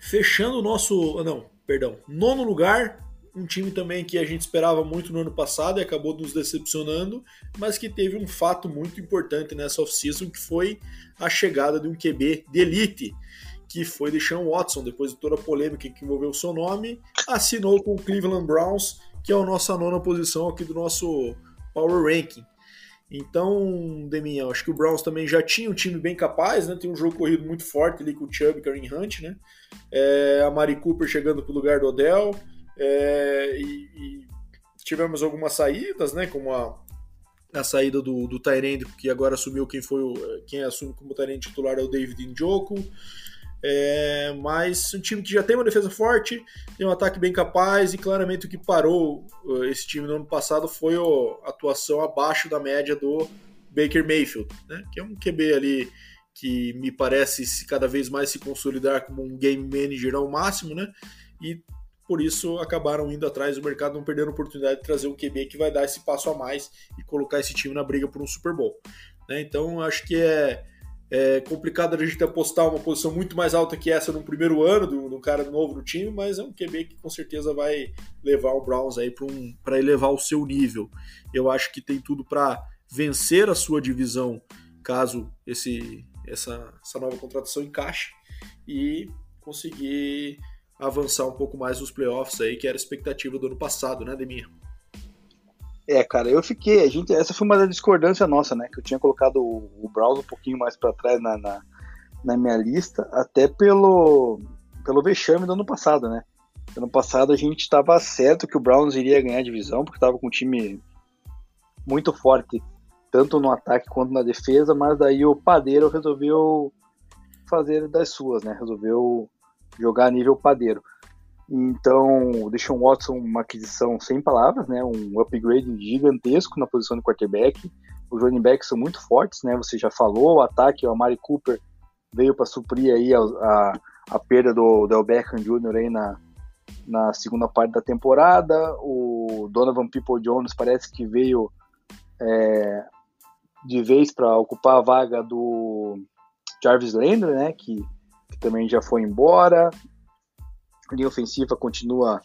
fechando o nosso. Ah, não, perdão. Nono lugar, um time também que a gente esperava muito no ano passado e acabou nos decepcionando, mas que teve um fato muito importante nessa off-season, que foi a chegada de um QB de elite que foi Deshaun Watson, depois de toda a polêmica que envolveu o seu nome, assinou com o Cleveland Browns, que é a nossa nona posição aqui do nosso Power Ranking. Então, Deminha, acho que o Browns também já tinha um time bem capaz, né? Tem um jogo corrido muito forte ali com o Chubb e Karen Hunt, né? É, a Mari Cooper chegando para o lugar do Odell. É, e, e, tivemos algumas saídas, né? Como a, a saída do, do Tyrande, que agora assumiu quem foi quem assume como Tyrande titular é o David Njoku. É, mas um time que já tem uma defesa forte, tem um ataque bem capaz e claramente o que parou uh, esse time no ano passado foi a atuação abaixo da média do Baker Mayfield, né? que é um QB ali que me parece se cada vez mais se consolidar como um game manager ao máximo, né? E por isso acabaram indo atrás do mercado, não perdendo a oportunidade de trazer um QB que vai dar esse passo a mais e colocar esse time na briga por um Super Bowl. Né? Então acho que é é complicado a gente apostar uma posição muito mais alta que essa no primeiro ano do, do cara novo no time, mas é um QB que com certeza vai levar o Browns aí para um, elevar o seu nível. Eu acho que tem tudo para vencer a sua divisão caso esse, essa, essa nova contratação encaixe e conseguir avançar um pouco mais nos playoffs aí, que era a expectativa do ano passado, né, Demir? É, cara, eu fiquei. A gente, essa foi uma da discordância nossa, né? Que eu tinha colocado o, o Browns um pouquinho mais para trás na, na, na, minha lista, até pelo, pelo vexame do ano passado, né? Ano passado a gente estava certo que o Browns iria ganhar a divisão, porque estava com um time muito forte, tanto no ataque quanto na defesa, mas daí o padeiro resolveu fazer das suas, né? Resolveu jogar a nível padeiro. Então, o Deshaun Watson, uma aquisição sem palavras, né? Um upgrade gigantesco na posição de quarterback. Os running backs são muito fortes, né? Você já falou, o ataque, o Amari Cooper veio para suprir aí a, a, a, perda do Del Beckham Jr. aí na, na segunda parte da temporada. O Donovan People Jones parece que veio é, de vez para ocupar a vaga do Jarvis Landry, né? Que, que também já foi embora. A linha ofensiva continua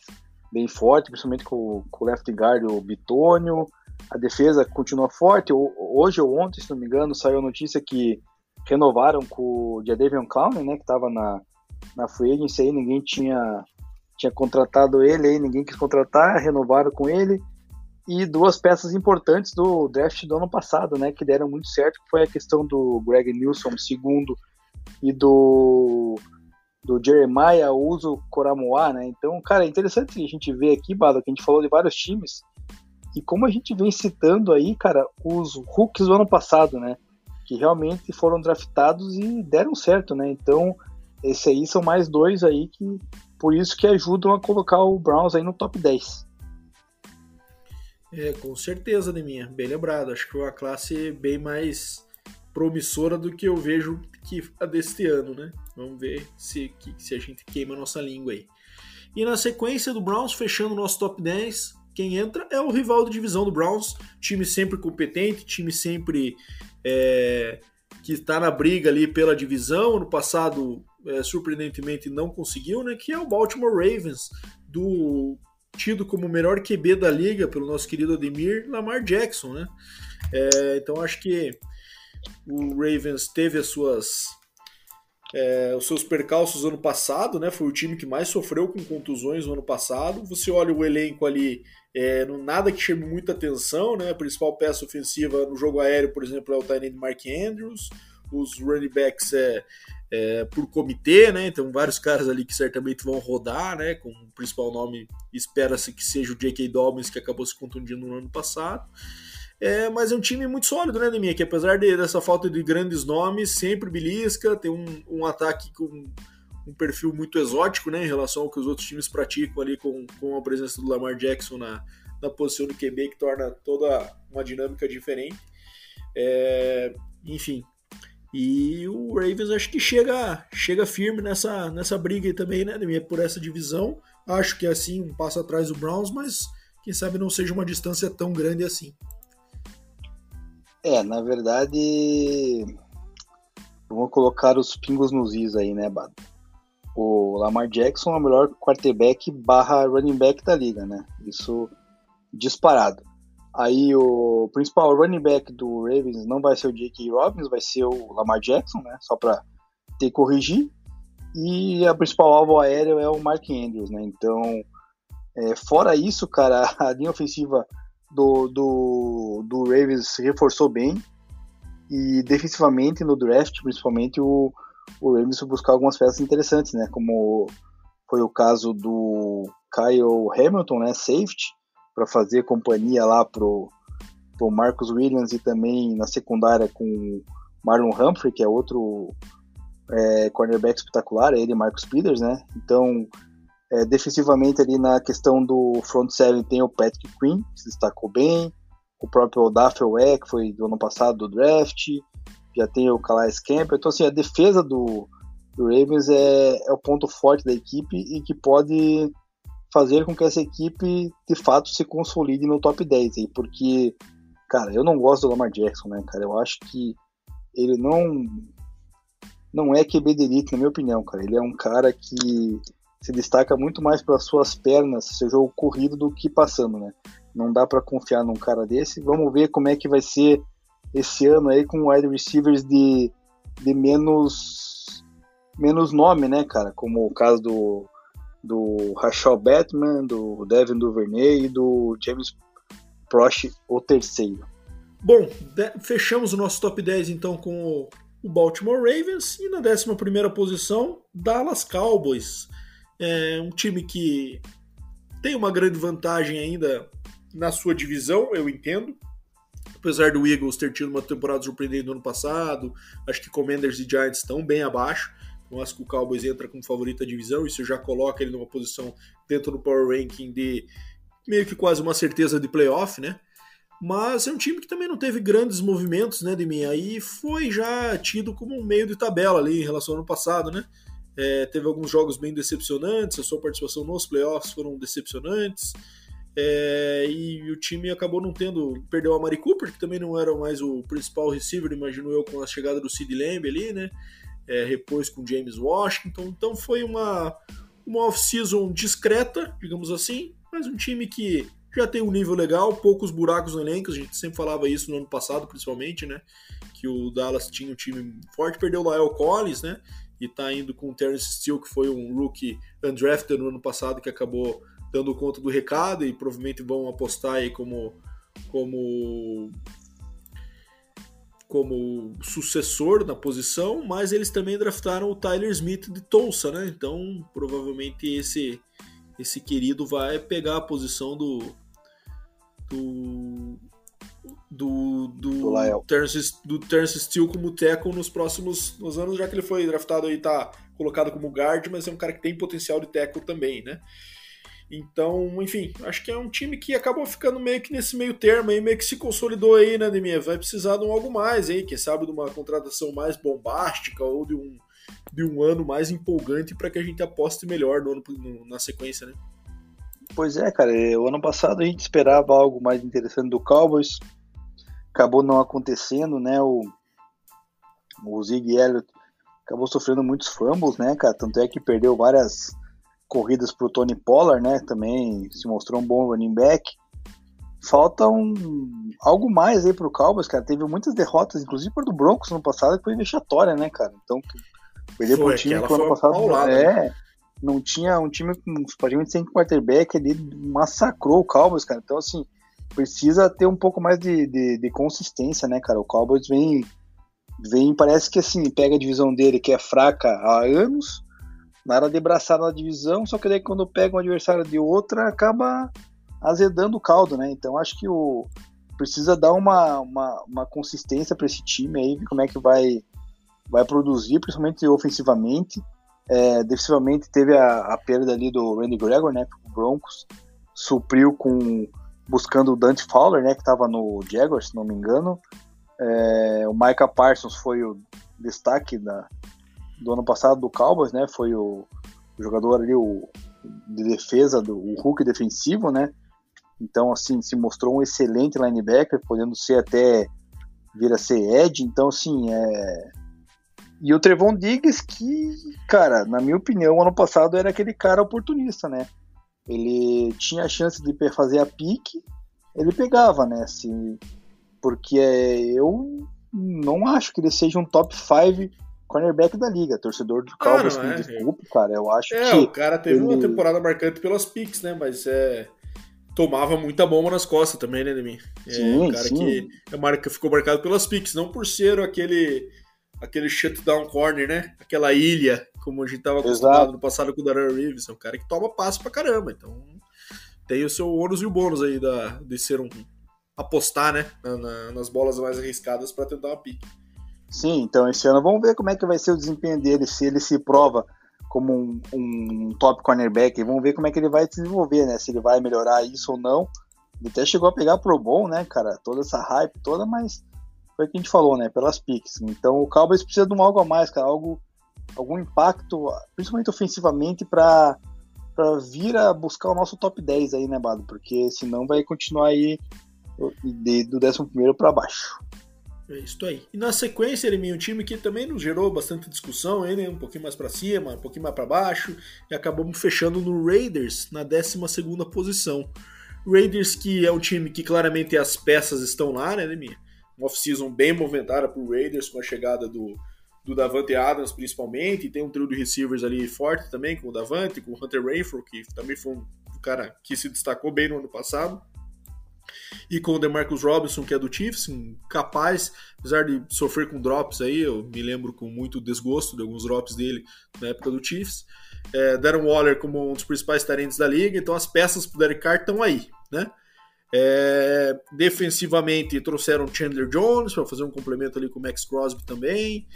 bem forte, principalmente com, com o left guard, o Bitônio. A defesa continua forte. Hoje ou ontem, se não me engano, saiu a notícia que renovaram com o Jadavion Clown, né, que estava na, na free agency aí, ninguém tinha, tinha contratado ele aí, ninguém quis contratar, renovaram com ele. E duas peças importantes do draft do ano passado, né, que deram muito certo, que foi a questão do Greg Nilsson, segundo, e do do Jeremiah Uso Coramoa, né? Então, cara, é interessante a gente ver aqui, Bado, que a gente falou de vários times, e como a gente vem citando aí, cara, os rookies do ano passado, né? Que realmente foram draftados e deram certo, né? Então, esse aí são mais dois aí que, por isso que ajudam a colocar o Browns aí no top 10. É, com certeza, Neminha. Bem lembrado. Acho que foi uma classe bem mais promissora do que eu vejo que a deste ano, né? Vamos ver se, se a gente queima a nossa língua aí. E na sequência do Browns, fechando o nosso top 10, quem entra é o rival da divisão do Browns, time sempre competente, time sempre é, que está na briga ali pela divisão. No passado, é, surpreendentemente, não conseguiu, né? Que é o Baltimore Ravens, do tido como o melhor QB da liga pelo nosso querido Ademir Lamar Jackson, né? É, então acho que o Ravens teve as suas é, os seus percalços ano passado, né? Foi o time que mais sofreu com contusões no ano passado. Você olha o elenco ali, é, não, nada que chame muita atenção, né? A principal peça ofensiva no jogo aéreo, por exemplo, é o Tyrande Mark Andrews. Os running backs é, é, por comitê, né? Então vários caras ali que certamente vão rodar, né? Com o principal nome espera-se que seja o J.K. Dobbins, que acabou se contundindo no ano passado. É, mas é um time muito sólido, né, Neminha? Que apesar de, dessa falta de grandes nomes, sempre belisca, tem um, um ataque com um perfil muito exótico, né, em relação ao que os outros times praticam ali com, com a presença do Lamar Jackson na, na posição do QB, que torna toda uma dinâmica diferente. É, enfim, E o Ravens acho que chega, chega firme nessa, nessa briga aí também, né, por essa divisão. Acho que é assim, um passo atrás do Browns, mas quem sabe não seja uma distância tão grande assim. É, na verdade, vamos colocar os pingos nos is aí, né, Bado? O Lamar Jackson é o melhor quarterback barra running back da liga, né? Isso disparado. Aí o principal running back do Ravens não vai ser o J.K. Robbins, vai ser o Lamar Jackson, né? Só para ter que corrigir. E a principal alvo aéreo é o Mark Andrews, né? Então, é, fora isso, cara, a linha ofensiva do, do, do Ravens se reforçou bem. E defensivamente, no draft, principalmente, o, o Ravens buscar algumas peças interessantes, né? Como foi o caso do Kyle Hamilton, né? Safety para fazer companhia lá pro, pro Marcus Williams e também na secundária com Marlon Humphrey, que é outro é, cornerback espetacular, ele e Marcus Peters, né? Então, é, defensivamente ali na questão do front seven tem o Patrick Quinn, que se destacou bem, o próprio Odafe E, que foi do ano passado do draft, já tem o Calais Campbell, então assim, a defesa do, do Ravens é, é o ponto forte da equipe e que pode fazer com que essa equipe de fato se consolide no top 10 aí, porque, cara, eu não gosto do Lamar Jackson, né, cara? Eu acho que ele não não é QB na minha opinião, cara. Ele é um cara que se destaca muito mais pelas suas pernas, seu jogo corrido, do que passando, né? Não dá para confiar num cara desse. Vamos ver como é que vai ser esse ano aí com wide receivers de, de menos menos nome, né, cara? Como o caso do do Rachel Batman, do Devin Duvernay e do James Prost, o terceiro. Bom, fechamos o nosso top 10 então com o Baltimore Ravens e na 11 posição, Dallas Cowboys. É um time que tem uma grande vantagem ainda na sua divisão, eu entendo. Apesar do Eagles ter tido uma temporada surpreendente no ano passado, acho que Commanders e Giants estão bem abaixo. Eu acho que o Cowboys entra como favorito da divisão, isso já coloca ele numa posição dentro do Power Ranking de meio que quase uma certeza de playoff, né? Mas é um time que também não teve grandes movimentos, né, de mim. Aí foi já tido como um meio de tabela ali em relação ao ano passado, né? É, teve alguns jogos bem decepcionantes, a sua participação nos playoffs foram decepcionantes. É, e o time acabou não tendo. Perdeu a Mari Cooper, que também não era mais o principal receiver, imagino eu, com a chegada do Sid Lamb ali, né? é, repôs com James Washington. Então foi uma, uma off-season discreta, digamos assim, mas um time que já tem um nível legal, poucos buracos no elenco, a gente sempre falava isso no ano passado, principalmente, né? Que o Dallas tinha um time forte, perdeu o Lyle Collins, né? E tá indo com o Terence Steele, que foi um rookie undrafted no ano passado, que acabou dando conta do recado e provavelmente vão apostar aí como, como como sucessor na posição, mas eles também draftaram o Tyler Smith de Tulsa, né? Então, provavelmente esse esse querido vai pegar a posição do do do, do, do, Terence, do Terence Steele como tackle nos próximos nos anos, já que ele foi draftado e tá colocado como guard, mas é um cara que tem potencial de tackle também, né? Então, enfim, acho que é um time que acabou ficando meio que nesse meio termo aí, meio que se consolidou aí, né, Demir? Vai precisar de um algo mais aí, quem sabe de uma contratação mais bombástica ou de um, de um ano mais empolgante para que a gente aposte melhor no ano, no, na sequência, né? Pois é, cara, o ano passado a gente esperava algo mais interessante do Cowboys, acabou não acontecendo, né? O, o Zig Elliott acabou sofrendo muitos fumbles, né, cara? Tanto é que perdeu várias corridas para o Tony Pollard, né? Também se mostrou um bom running back. Falta um, algo mais aí para o Cowboys, cara. Teve muitas derrotas, inclusive por do Broncos no passado, que foi vexatória, né, cara? Então, perder para o time que ano passado é, né? não tinha um time com praticamente sem quarterback, ele massacrou o Cowboys, cara. Então, assim, precisa ter um pouco mais de, de, de consistência, né, cara? O Cowboys vem, vem, parece que assim, pega a divisão dele que é fraca há anos nada de braçar na divisão, só que daí quando pega um adversário de outra, acaba azedando o caldo, né? Então acho que o precisa dar uma, uma, uma consistência para esse time aí, ver como é que vai, vai produzir, principalmente ofensivamente. É, defensivamente teve a, a, perda ali do Randy Gregor, né? O Broncos supriu com buscando o Dante Fowler, né? Que estava no Jaguars, se não me engano. É, o Micah Parsons foi o destaque da, do ano passado do Cowboys, né? Foi o, o jogador ali, o de defesa, do, o Hulk defensivo, né? Então, assim, se mostrou um excelente linebacker, podendo ser até vir a ser Ed. Então, assim, é. E o Trevon Diggs, que, cara, na minha opinião, ano passado era aquele cara oportunista, né? Ele tinha a chance de fazer a pique, ele pegava, né? Assim, porque eu não acho que ele seja um top 5 cornerback da liga. Torcedor do Cowboys, ah, é. desculpa, cara. Eu acho é, que. o cara teve ele... uma temporada marcante pelas picks, né? Mas é. Tomava muita bomba nas costas também, né, Demi? É sim, um cara sim. que é marca, ficou marcado pelas picks, não por ser aquele aquele shutdown corner, né? Aquela ilha, como a gente tava acostumado no passado com o Darren Reeves. É um cara que toma passo pra caramba. Então tem o seu ônus e o bônus aí da, de ser um. apostar, né? Na, na, nas bolas mais arriscadas para tentar uma pique. Sim, então esse ano vamos ver como é que vai ser o desempenho dele, se ele se prova como um, um top cornerback, vamos ver como é que ele vai se desenvolver, né? Se ele vai melhorar isso ou não. Ele até chegou a pegar pro bom, né, cara? Toda essa hype toda, mas foi o que a gente falou, né? Pelas picks. Então o Cowboys precisa de um algo a mais, cara, algo, algum impacto, principalmente ofensivamente, para para vir a buscar o nosso top 10 aí, né, Bado? Porque senão vai continuar aí do 11 para baixo. É isso aí. E na sequência, ele um time que também nos gerou bastante discussão, ele um pouquinho mais para cima, um pouquinho mais para baixo, e acabamos fechando no Raiders na 12 posição. Raiders que é um time que claramente as peças estão lá, né, Leminha? Uma off-season bem movimentada pro Raiders com a chegada do, do Davante Adams principalmente, tem um trio de receivers ali forte também, com o Davante, com o Hunter Renfro, que também foi um cara que se destacou bem no ano passado e com o DeMarcus Robinson, que é do Chiefs, capaz, apesar de sofrer com drops aí, eu me lembro com muito desgosto de alguns drops dele na época do Chiefs. É, Darren Waller como um dos principais talentos da liga, então as peças pro Derek Carr estão aí, né? É, defensivamente trouxeram Chandler Jones para fazer um complemento ali com o Max Crosby também.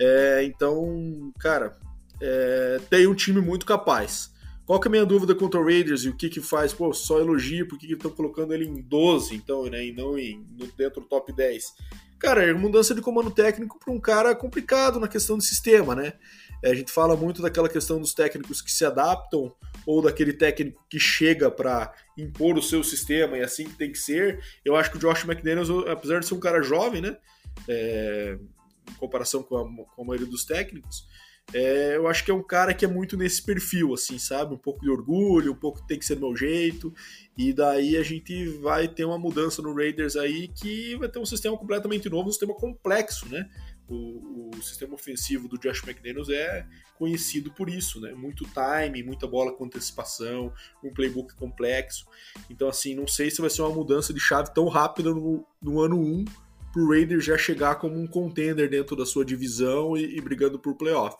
É, então, cara, é, tem um time muito capaz. Qual que é a minha dúvida contra o Raiders e o que que faz? Pô, só elogio, por que estão colocando ele em 12, então, né, e não em, dentro do top 10? Cara, é mudança de comando técnico para um cara complicado na questão do sistema, né? É, a gente fala muito daquela questão dos técnicos que se adaptam ou daquele técnico que chega para impor o seu sistema e assim que tem que ser. Eu acho que o Josh McDaniels, apesar de ser um cara jovem, né? É, em comparação com a, com a maioria dos técnicos, é, eu acho que é um cara que é muito nesse perfil, assim, sabe? Um pouco de orgulho, um pouco tem que ser do meu jeito. E daí a gente vai ter uma mudança no Raiders aí que vai ter um sistema completamente novo, um sistema complexo, né? O, o sistema ofensivo do Josh McDaniels é conhecido por isso, né? Muito time, muita bola com antecipação, um playbook complexo. Então, assim, não sei se vai ser uma mudança de chave tão rápida no, no ano 1 para o Raiders já chegar como um contender dentro da sua divisão e, e, brigando por playoff.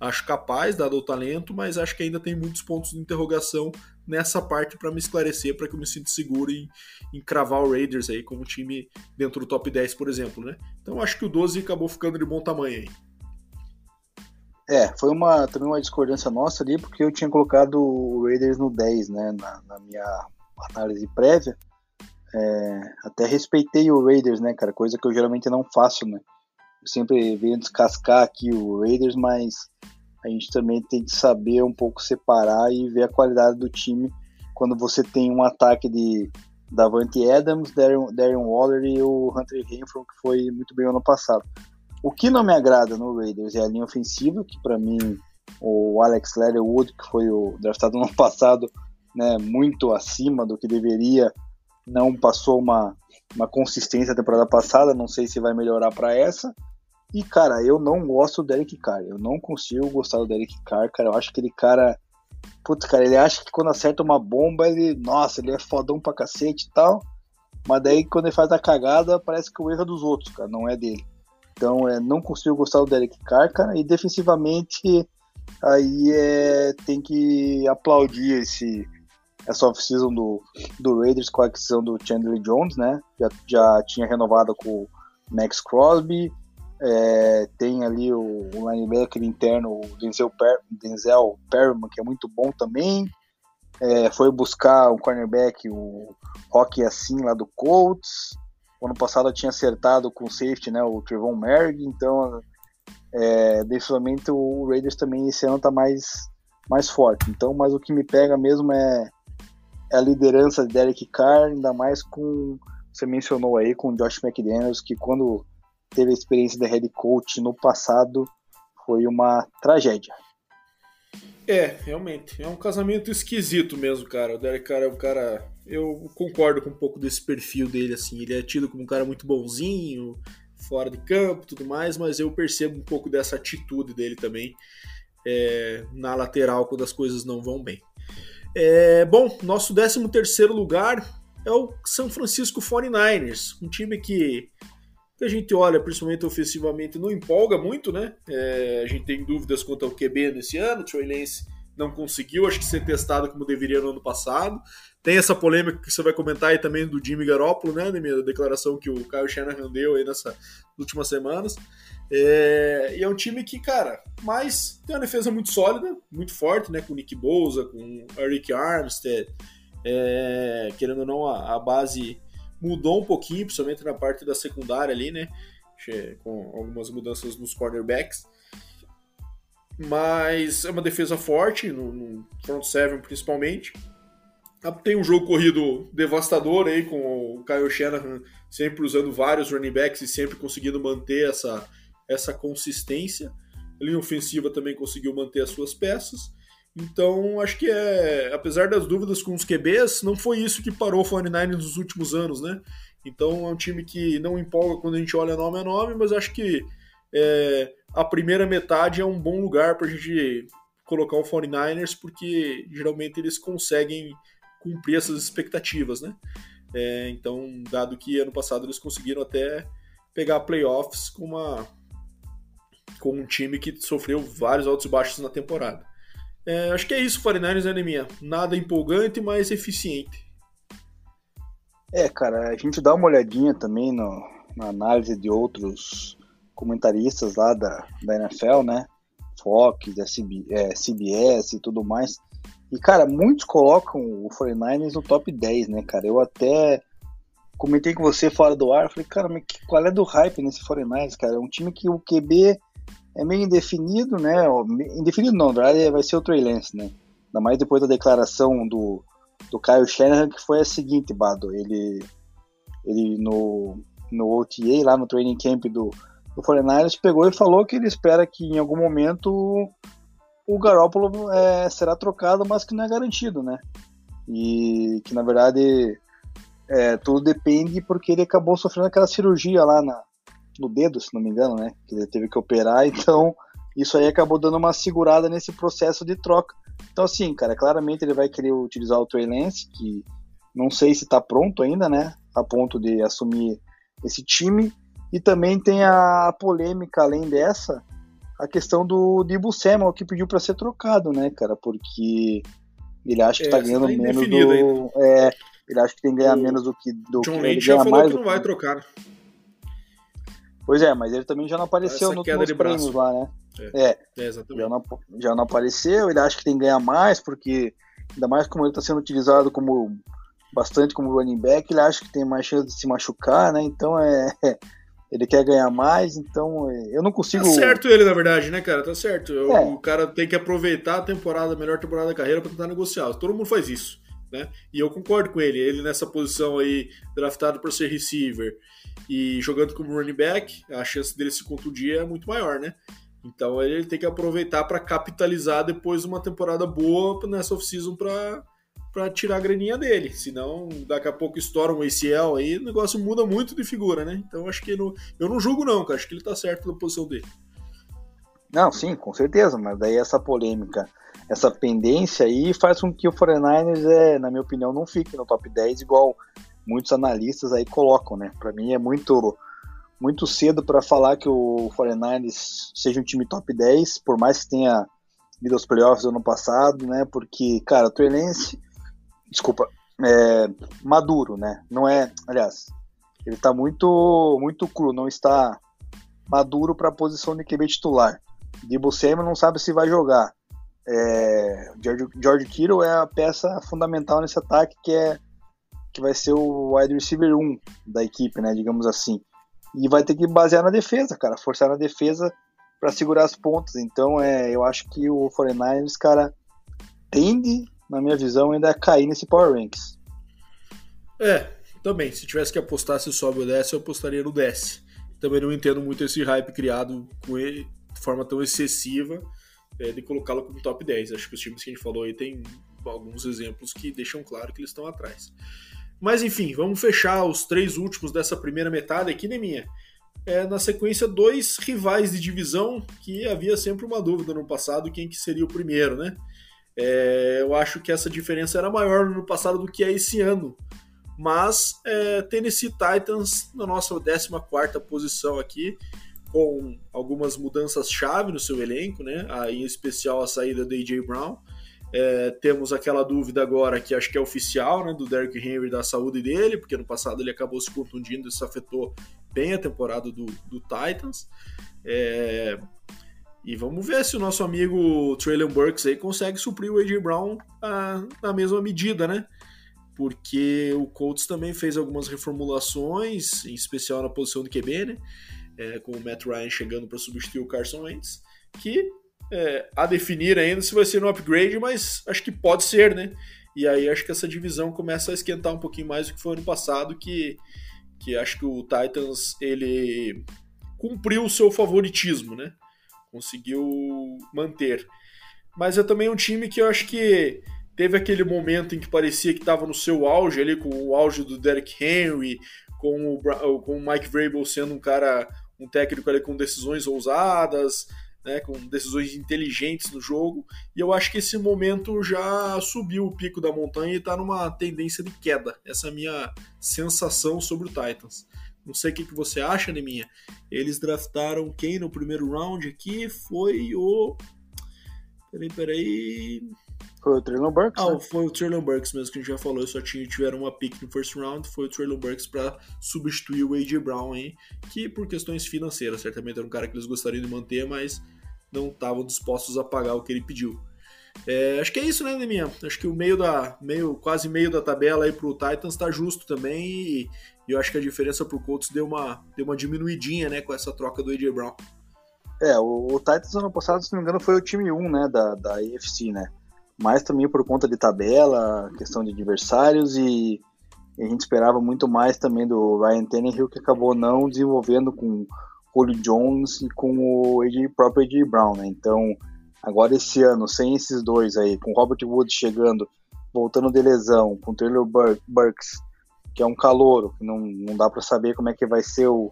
Acho capaz, dado o talento, mas acho que ainda tem muitos pontos de interrogação nessa parte para me esclarecer, para que eu me sinta seguro em, em cravar o Raiders aí como time dentro do top 10, por exemplo, né? Então acho que o 12 acabou ficando de bom tamanho aí. É, foi uma, também uma discordância nossa ali, porque eu tinha colocado o Raiders no 10, né, na, na minha análise prévia, é, até respeitei o Raiders, né, cara? Coisa que eu geralmente não faço, né? Eu sempre venho descascar aqui o Raiders, mas a gente também tem que saber um pouco separar e ver a qualidade do time quando você tem um ataque de Davante Adams, Darren, Darren Waller e o Hunter Renfro, que foi muito bem ano passado. O que não me agrada no Raiders é a linha ofensiva, que para mim o Alex Leatherwood, que foi o draftado no ano passado, né, muito acima do que deveria não passou uma, uma consistência a temporada passada, não sei se vai melhorar para essa. E, cara, eu não gosto do Derek Carr. Eu não consigo gostar do Derek Carr, cara. Eu acho que ele, cara. Putz, cara, ele acha que quando acerta uma bomba, ele. Nossa, ele é fodão pra cacete e tal. Mas daí, quando ele faz a cagada, parece que o erro é dos outros, cara, não é dele. Então, é, não consigo gostar do Derek Carr, cara. E defensivamente, aí é, tem que aplaudir esse essa off-season do, do Raiders com a aquisição do Chandler Jones, né? Já, já tinha renovado com o Max Crosby. É, tem ali o, o linebacker interno, o Denzel, per, Denzel Perriman, que é muito bom também. É, foi buscar um cornerback, o Rocky Assim, lá do Colts. Ano passado tinha acertado com o safety, né, o Trevon Merrick. Então, é, definitivamente o Raiders também esse ano tá mais, mais forte. Então, mas o que me pega mesmo é, é a liderança de Derek Carr, ainda mais com, você mencionou aí, com o Josh McDaniels, que quando teve a experiência de head coach no passado, foi uma tragédia. É, realmente. É um casamento esquisito mesmo, cara. O Derek Carr é um cara. Eu concordo com um pouco desse perfil dele, assim. Ele é tido como um cara muito bonzinho, fora de campo tudo mais, mas eu percebo um pouco dessa atitude dele também é, na lateral quando as coisas não vão bem. É, bom, nosso 13 terceiro lugar é o San Francisco 49ers, um time que que a gente olha, principalmente ofensivamente, não empolga muito, né? É, a gente tem dúvidas quanto ao QB nesse ano. O Troy Lance não conseguiu, acho que ser testado como deveria no ano passado. Tem essa polêmica que você vai comentar aí também do Jimmy Garoppolo, né? Da declaração que o Kyle Shanahan deu aí nessas últimas semanas. É, e é um time que, cara, mas tem uma defesa muito sólida, muito forte, né? Com Nick Bosa, com Eric Armstead. É, querendo ou não, a, a base mudou um pouquinho, principalmente na parte da secundária ali, né? Com algumas mudanças nos cornerbacks. Mas é uma defesa forte, no, no front seven principalmente. Tem um jogo corrido devastador aí, com o Kyle Shanahan sempre usando vários running backs e sempre conseguindo manter essa, essa consistência. A linha ofensiva também conseguiu manter as suas peças. Então, acho que é, apesar das dúvidas com os QBs, não foi isso que parou o 49 nos últimos anos, né? Então, é um time que não empolga quando a gente olha nome a nome, mas acho que é, a primeira metade é um bom lugar para a gente colocar o 49ers, porque geralmente eles conseguem cumprir essas expectativas, né? É, então, dado que ano passado eles conseguiram até pegar playoffs com uma com um time que sofreu vários altos e baixos na temporada. É, acho que é isso, 49ers, né, minha? Nada empolgante, mas eficiente. É, cara, a gente dá uma olhadinha também no, na análise de outros comentaristas lá da, da NFL, né? Fox, CB, é, CBS e tudo mais. E, cara, muitos colocam o 49ers no top 10, né, cara? Eu até comentei com você fora do ar, falei, cara, mas qual é do hype nesse 49ers, cara? É um time que o QB é meio indefinido, né? Indefinido não, na verdade vai ser o Trey Lance, né? Ainda mais depois da declaração do, do Kyle Shanahan, que foi a seguinte, Bado, ele, ele no, no OTA, lá no training camp do, do 49ers, pegou e falou que ele espera que em algum momento o Garoppolo é, será trocado, mas que não é garantido, né? E que na verdade é, tudo depende porque ele acabou sofrendo aquela cirurgia lá na, no dedo, se não me engano, né? Que ele teve que operar, então isso aí acabou dando uma segurada nesse processo de troca. Então, assim, cara, claramente ele vai querer utilizar o Trey Lance, que não sei se está pronto ainda, né? A ponto de assumir esse time. E também tem a polêmica, além dessa, a questão do Dibu Samuel, que pediu para ser trocado, né, cara? Porque ele acha que é, tá ganhando tá menos do. É, ele acha que tem que ganhar o menos do que. Do John Lynch já falou que não vai trocar. Pois é, mas ele também já não apareceu no, nos prêmios lá, né? É, é, é exatamente. Já não, já não apareceu, ele acha que tem que ganhar mais, porque ainda mais como ele está sendo utilizado como bastante como running back, ele acha que tem mais chance de se machucar, né? Então é. Ele quer ganhar mais, então é, eu não consigo. Tá certo ele, na verdade, né, cara? Tá certo. É. O cara tem que aproveitar a temporada, a melhor temporada da carreira para tentar negociar. Todo mundo faz isso. Né? E eu concordo com ele. Ele nessa posição aí, draftado para ser receiver e jogando como running back, a chance dele se contundir é muito maior, né? Então ele tem que aproveitar para capitalizar depois de uma temporada boa nessa off-season para tirar a graninha dele. Senão, daqui a pouco estoura um ACL aí, o negócio muda muito de figura, né? Então acho que no, eu não julgo, não, cara. Acho que ele tá certo na posição dele. Não, sim, com certeza, mas daí essa polêmica, essa pendência aí faz com que o 49ers, é, na minha opinião, não fique no top 10 igual muitos analistas aí colocam, né? Para mim é muito muito cedo para falar que o 49ers seja um time top 10, por mais que tenha ido aos playoffs no ano passado, né? Porque, cara, o Trey Lance, desculpa, é maduro, né? Não é, aliás, ele tá muito muito cru, não está maduro para a posição de QB titular. Debo Samuel não sabe se vai jogar. É, George, George Kittle é a peça fundamental nesse ataque que é que vai ser o wide receiver 1 da equipe, né, digamos assim. E vai ter que basear na defesa, cara, forçar na defesa para segurar as pontas. Então, é, eu acho que o 49ers, cara, tende, na minha visão, ainda a cair nesse Power Ranks. É, também. Se tivesse que apostar se sobe ou desce, eu apostaria no desce. Também não entendo muito esse hype criado com ele, de forma tão excessiva é, de colocá-lo como top 10. Acho que os times que a gente falou aí tem alguns exemplos que deixam claro que eles estão atrás. Mas enfim, vamos fechar os três últimos dessa primeira metade aqui, né, minha? É, na sequência, dois rivais de divisão que havia sempre uma dúvida no passado quem que seria o primeiro, né? É, eu acho que essa diferença era maior no passado do que é esse ano. Mas é, Tennessee Titans na nossa 14 posição aqui, com algumas mudanças-chave no seu elenco, né? Aí, em especial a saída da AJ Brown. É, temos aquela dúvida agora que acho que é oficial, né, do Derrick Henry da saúde dele, porque no passado ele acabou se contundindo, isso afetou bem a temporada do, do Titans. É, e vamos ver se o nosso amigo Traylon Burks aí consegue suprir o AJ Brown a, na mesma medida, né? Porque o Colts também fez algumas reformulações, em especial na posição de QB, né? É, com o Matt Ryan chegando para substituir o Carson Wentz, que é, a definir ainda se vai ser um upgrade, mas acho que pode ser, né? E aí acho que essa divisão começa a esquentar um pouquinho mais do que foi ano passado, que, que acho que o Titans ele cumpriu o seu favoritismo, né? Conseguiu manter. Mas é também um time que eu acho que teve aquele momento em que parecia que estava no seu auge ali, com o auge do Derek Henry, com o, com o Mike Vrabel sendo um cara, um técnico ali com decisões ousadas, né, com decisões inteligentes no jogo, e eu acho que esse momento já subiu o pico da montanha e está numa tendência de queda. Essa é a minha sensação sobre o Titans. Não sei o que, que você acha, Neminha. Eles draftaram quem no primeiro round aqui? Foi o. Peraí, peraí. Foi o Traylon Burks? Ah, né? foi o Traylon Burks mesmo que a gente já falou. Só tinha, tiveram uma pick no first round. Foi o Traylon Burks para substituir o A.J. Brown aí. Que por questões financeiras, certamente era um cara que eles gostariam de manter, mas não estavam dispostos a pagar o que ele pediu. É, acho que é isso, né, Neminha? Acho que o meio da. meio quase meio da tabela aí pro Titans tá justo também. E, e eu acho que a diferença pro Colts deu uma, deu uma diminuidinha, né, com essa troca do A.J. Brown. É, o, o Titans ano passado, se não me engano, foi o time 1, né, da, da AFC, né? Mas também por conta de tabela, questão de adversários e, e a gente esperava muito mais também do Ryan Tannehill, que acabou não desenvolvendo com Julio Jones e com o AJ, próprio AJ Brown, né? Então, agora esse ano, sem esses dois aí, com Robert Woods chegando, voltando de lesão, com Taylor Burks, que é um calouro, que não, não dá para saber como é que vai ser o,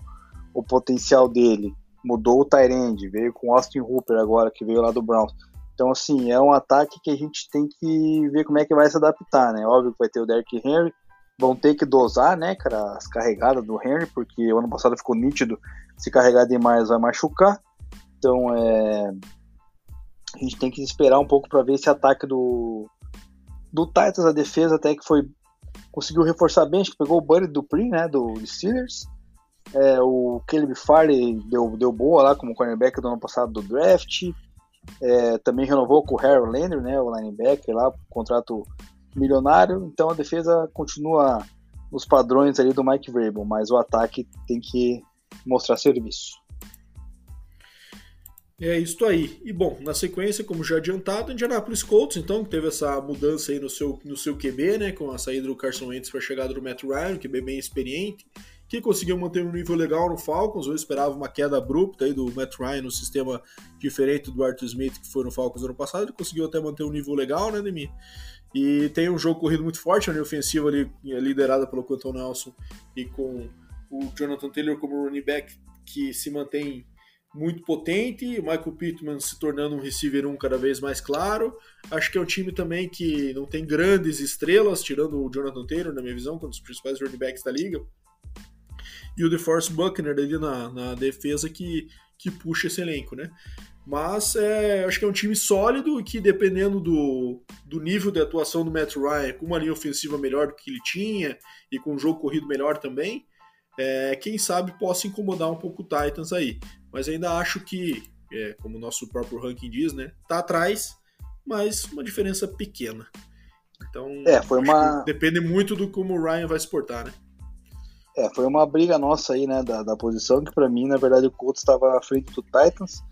o potencial dele. Mudou o Tyrande, veio com Austin Hooper agora, que veio lá do Browns. Então, assim, é um ataque que a gente tem que ver como é que vai se adaptar, né? Óbvio que vai ter o Derrick Henry, vão ter que dosar, né, cara, as carregadas do Henry, porque o ano passado ficou nítido, se carregar demais vai machucar. Então, é... a gente tem que esperar um pouco para ver esse ataque do do Titans, a defesa até que foi conseguiu reforçar bem, acho que pegou o Buddy Dupree, né, do Steelers. É, o Caleb Farley deu, deu boa lá como cornerback do ano passado do draft. É, também renovou com o Harold Landry, né, o linebacker lá, contrato milionário. Então a defesa continua nos padrões ali do Mike Vrabel, mas o ataque tem que mostrar serviço. É isso aí. E bom, na sequência, como já adiantado, Indianapolis Colts, então, que teve essa mudança aí no seu, no seu QB, né, com a saída do Carson Wentz para a chegada do Matt Ryan, QB bem experiente, que conseguiu manter um nível legal no Falcons. Eu esperava uma queda abrupta aí do Matt Ryan no sistema diferente do Arthur Smith, que foi no Falcons ano passado. Ele conseguiu até manter um nível legal, né, Demi? E tem um jogo corrido muito forte, a linha ofensiva ali, é liderada pelo Quentin Nelson e com o Jonathan Taylor como running back, que se mantém muito potente, o Michael Pittman se tornando um receiver um cada vez mais claro. Acho que é um time também que não tem grandes estrelas, tirando o Jonathan Taylor, na minha visão, um dos principais running backs da liga e o DeForest Buckner ali na, na defesa que, que puxa esse elenco, né? Mas é, acho que é um time sólido que, dependendo do, do nível de atuação do Matt Ryan, com uma linha ofensiva melhor do que ele tinha e com um jogo corrido melhor também, é, quem sabe possa incomodar um pouco o Titans aí. Mas ainda acho que, é, como o nosso próprio ranking diz, né? Tá atrás, mas uma diferença pequena. Então, é, foi uma... depende muito do como o Ryan vai se portar, né? É, foi uma briga nossa aí, né, da, da posição, que para mim, na verdade, o Colts estava à frente do Titans,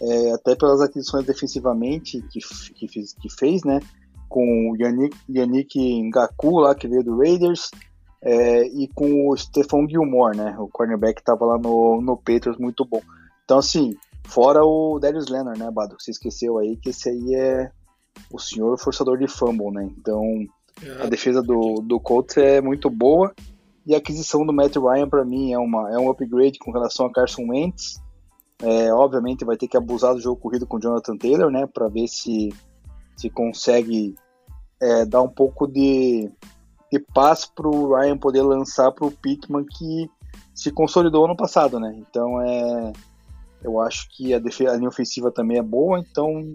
é, até pelas aquisições defensivamente que, que, fiz, que fez, né? Com o Yannick, Yannick Ngaku lá, que veio do Raiders, é, e com o Stephon Gilmore, né? O cornerback que estava lá no, no Patriots, muito bom. Então, assim, fora o Darius Leonard, né, Bado? Você esqueceu aí que esse aí é o senhor forçador de fumble, né? Então, a defesa do, do Colts é muito boa. E a aquisição do Matt Ryan, para mim, é, uma, é um upgrade com relação a Carson Wentz. É, obviamente, vai ter que abusar do jogo corrido com o Jonathan Taylor, né? Para ver se, se consegue é, dar um pouco de, de paz para o Ryan poder lançar para o Pittman, que se consolidou ano passado, né? Então, é, eu acho que a, defesa, a linha ofensiva também é boa. Então,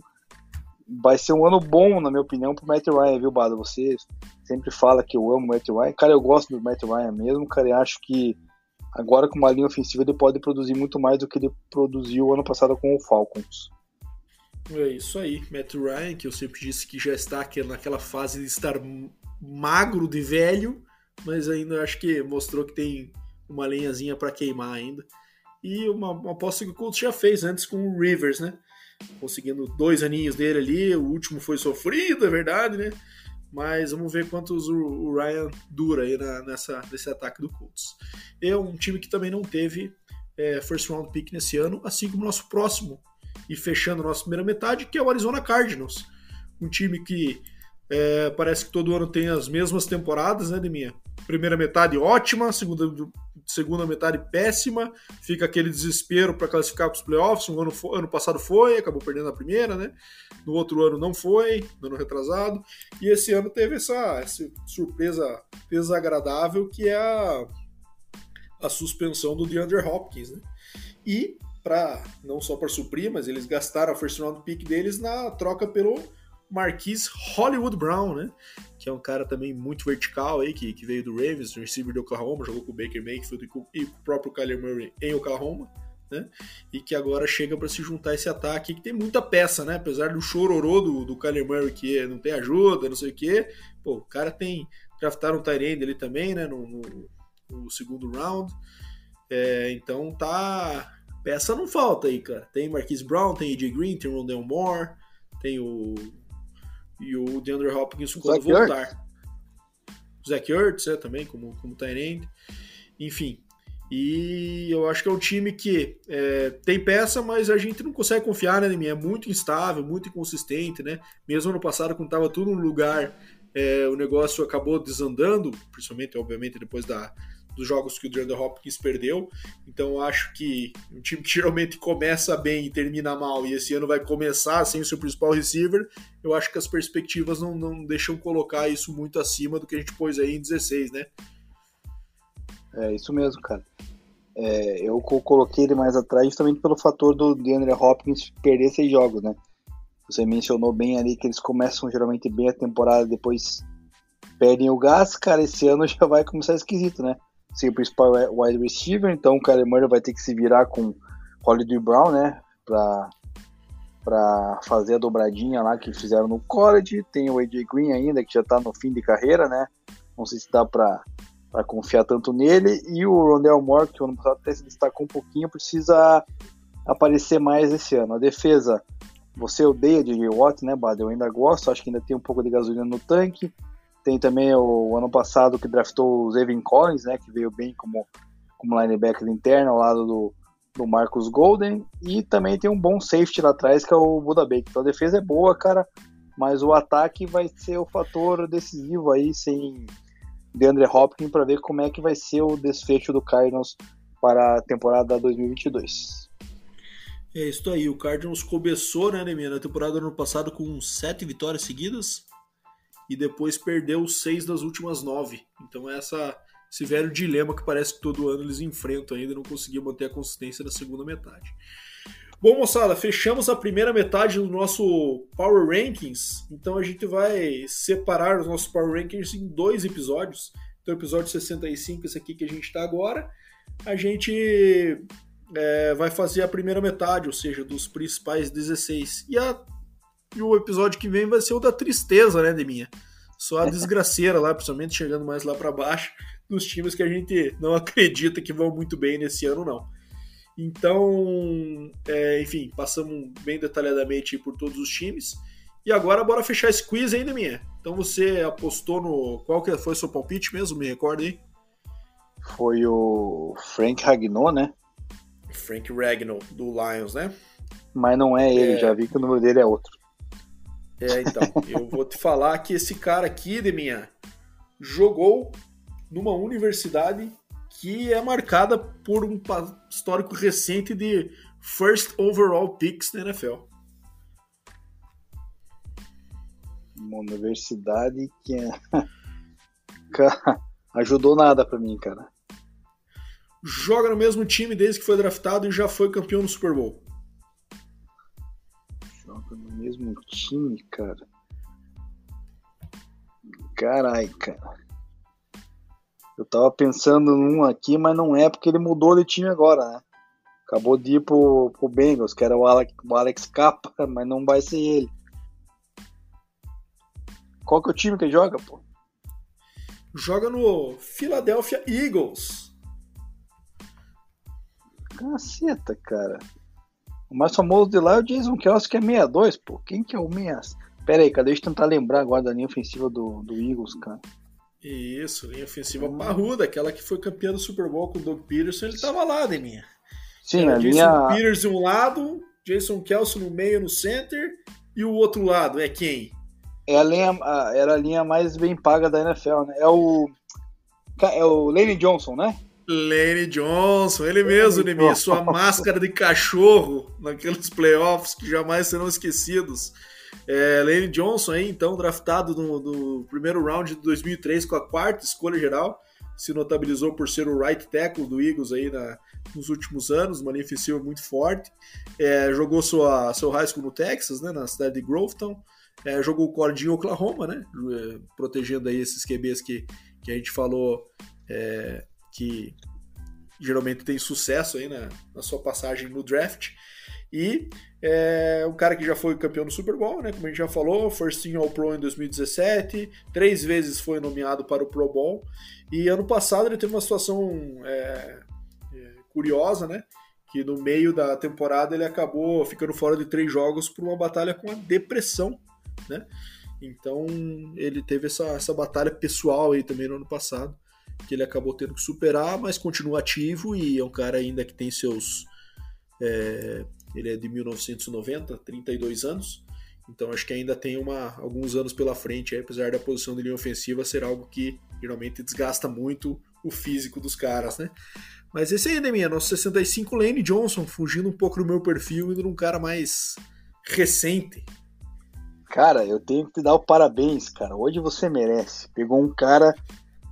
vai ser um ano bom, na minha opinião, pro Matt Ryan, viu, Bado? Você sempre fala que eu amo o Matt Ryan. Cara, eu gosto do Matt Ryan mesmo, cara, e acho que agora com uma linha ofensiva ele pode produzir muito mais do que ele produziu ano passado com o Falcons. É isso aí, Matt Ryan, que eu sempre disse que já está naquela fase de estar magro de velho, mas ainda acho que mostrou que tem uma lenhazinha para queimar ainda. E uma, uma aposta que o Colts já fez antes com o Rivers, né? conseguindo dois aninhos dele ali. O último foi sofrido, é verdade, né? Mas vamos ver quantos o, o Ryan dura aí na, nessa, nesse ataque do Colts. É um time que também não teve é, first round pick nesse ano, assim como o nosso próximo. E fechando a nossa primeira metade, que é o Arizona Cardinals. Um time que é, parece que todo ano tem as mesmas temporadas, né, Deminha? Primeira metade ótima, segunda, segunda metade péssima, fica aquele desespero para classificar para os playoffs. Um ano, ano passado foi, acabou perdendo a primeira, né? No outro ano não foi, no ano retrasado. E esse ano teve essa, essa surpresa desagradável que é a, a suspensão do DeAndre Hopkins, né? E para não só para suprir, mas eles gastaram a first round pick deles na troca pelo Marquise Hollywood Brown, né? Que é um cara também muito vertical aí, que, que veio do Ravens, receiver do Oklahoma, jogou com o Baker Mayfield e com, e o próprio Kyler Murray em Oklahoma, né? E que agora chega para se juntar a esse ataque, que tem muita peça, né? Apesar do chororô do, do Kyler Murray, que não tem ajuda, não sei o quê, pô, o cara tem. Draftaram um Tyrande ali também, né? No, no, no segundo round. É, então tá. Peça não falta aí, cara. Tem Marquise Brown, tem AJ Green, tem Rondell Moore, tem o e o DeAndre Hopkins quando Zach voltar. Ertz. O Zach Ertz é, também, como, como Tyrande. Enfim. E eu acho que é um time que é, tem peça, mas a gente não consegue confiar, né, É muito instável, muito inconsistente, né? Mesmo ano passado, quando estava tudo no lugar, é, o negócio acabou desandando, principalmente, obviamente, depois da, dos jogos que o DeAndre Hopkins perdeu. Então acho que um time que geralmente começa bem e termina mal, e esse ano vai começar sem o seu principal receiver, eu acho que as perspectivas não, não deixam colocar isso muito acima do que a gente pôs aí em 16, né? É isso mesmo, cara. É, eu coloquei ele mais atrás justamente pelo fator do DeAndre Hopkins perder seis jogos, né? Você mencionou bem ali que eles começam geralmente bem a temporada, depois perdem o gás, cara, esse ano já vai começar esquisito, né? Ser o principal wide receiver, então o Kyler Murray vai ter que se virar com Holiday Brown, né, pra, pra fazer a dobradinha lá que fizeram no college, tem o AJ Green ainda, que já tá no fim de carreira, né, não sei se dá pra, pra confiar tanto nele, e o Rondell Moore, que o ano passado até se destacou um pouquinho, precisa aparecer mais esse ano. A defesa, você odeia DJ Watt, né, Bad? Eu ainda gosto, acho que ainda tem um pouco de gasolina no tanque, tem também o, o ano passado que draftou o Zevin Collins, né, que veio bem como, como linebacker interno ao lado do, do Marcus Golden. E também tem um bom safety lá atrás, que é o Buda Baker. Então a defesa é boa, cara, mas o ataque vai ser o fator decisivo aí, sem DeAndre Hopkins, para ver como é que vai ser o desfecho do Cardinals para a temporada 2022. É isso aí, o Cardinals começou, né, Neminha, na temporada do ano passado com sete vitórias seguidas, e depois perdeu seis das últimas nove. Então é essa, esse velho dilema que parece que todo ano eles enfrentam ainda não conseguiam manter a consistência na segunda metade. Bom, moçada, fechamos a primeira metade do nosso Power Rankings. Então a gente vai separar os nossos Power Rankings em dois episódios. Então, episódio 65, esse aqui que a gente está agora, a gente é, vai fazer a primeira metade, ou seja, dos principais 16. E a e o episódio que vem vai ser o da tristeza, né, Deminha? Só a desgraceira lá, principalmente chegando mais lá para baixo, dos times que a gente não acredita que vão muito bem nesse ano, não. Então, é, enfim, passamos bem detalhadamente por todos os times. E agora bora fechar esse quiz ainda, minha. Então você apostou no. Qual que foi o seu palpite mesmo? Me recorda aí. Foi o Frank Ragnot, né? Frank Ragnall, do Lions, né? Mas não é ele, é... já vi que o número dele é outro. É, então, eu vou te falar que esse cara aqui, Deminha, jogou numa universidade que é marcada por um histórico recente de first overall picks na NFL. Uma universidade que é... ajudou nada para mim, cara. Joga no mesmo time desde que foi draftado e já foi campeão no Super Bowl. Joga no mesmo time, cara. Carai, cara. Eu tava pensando num aqui, mas não é porque ele mudou de time agora, né? Acabou de ir pro, pro Bengals, que era o Alex, o Alex Capa, mas não vai ser ele. Qual que é o time que ele joga, pô? Joga no Philadelphia Eagles. Caceta, cara. O mais famoso de lá é o Jason Kelsey, que é 62, pô. Quem que é o 6? Pera aí, cara, deixa eu tentar lembrar agora da linha ofensiva do, do Eagles, cara. Isso, linha ofensiva hum. parruda, aquela que foi campeã do Super Bowl com o Doug Peterson, ele tava lá, Deminha. Sim, Era a Jason linha... Peters de um lado, Jason Kelsey no meio, no center, e o outro lado é quem? É a linha, era a linha mais bem paga da NFL, né? É o é o Lane Johnson, né? Lane Johnson, ele mesmo, Nemi, sua máscara de cachorro naqueles playoffs que jamais serão esquecidos. É, Lane Johnson, aí, então, draftado no, no, primeiro round de 2003 com a quarta escolha geral, se notabilizou por ser o right tackle do Eagles aí na, nos últimos anos, uma linha ofensiva muito forte. É, jogou sua, seu high school no Texas, né, na cidade de Grovetown. É, jogou o college em Oklahoma, né, é, protegendo aí esses QBs que, que a gente falou é, que geralmente tem sucesso aí na, na sua passagem no draft. E é um cara que já foi campeão do Super Bowl, né? Como a gente já falou, First Team All Pro em 2017, três vezes foi nomeado para o Pro Bowl. E ano passado ele teve uma situação é, é, curiosa, né? Que no meio da temporada ele acabou ficando fora de três jogos por uma batalha com a depressão, né? Então ele teve essa, essa batalha pessoal aí também no ano passado, que ele acabou tendo que superar, mas continua ativo e é um cara ainda que tem seus. É, ele é de 1990, 32 anos. Então acho que ainda tem uma, alguns anos pela frente, aí, apesar da posição de linha ofensiva ser algo que geralmente desgasta muito o físico dos caras, né? Mas esse aí, Deminha, nosso 65 Lane Johnson, fugindo um pouco do meu perfil, indo num cara mais recente. Cara, eu tenho que te dar o parabéns, cara. Hoje você merece. Pegou um cara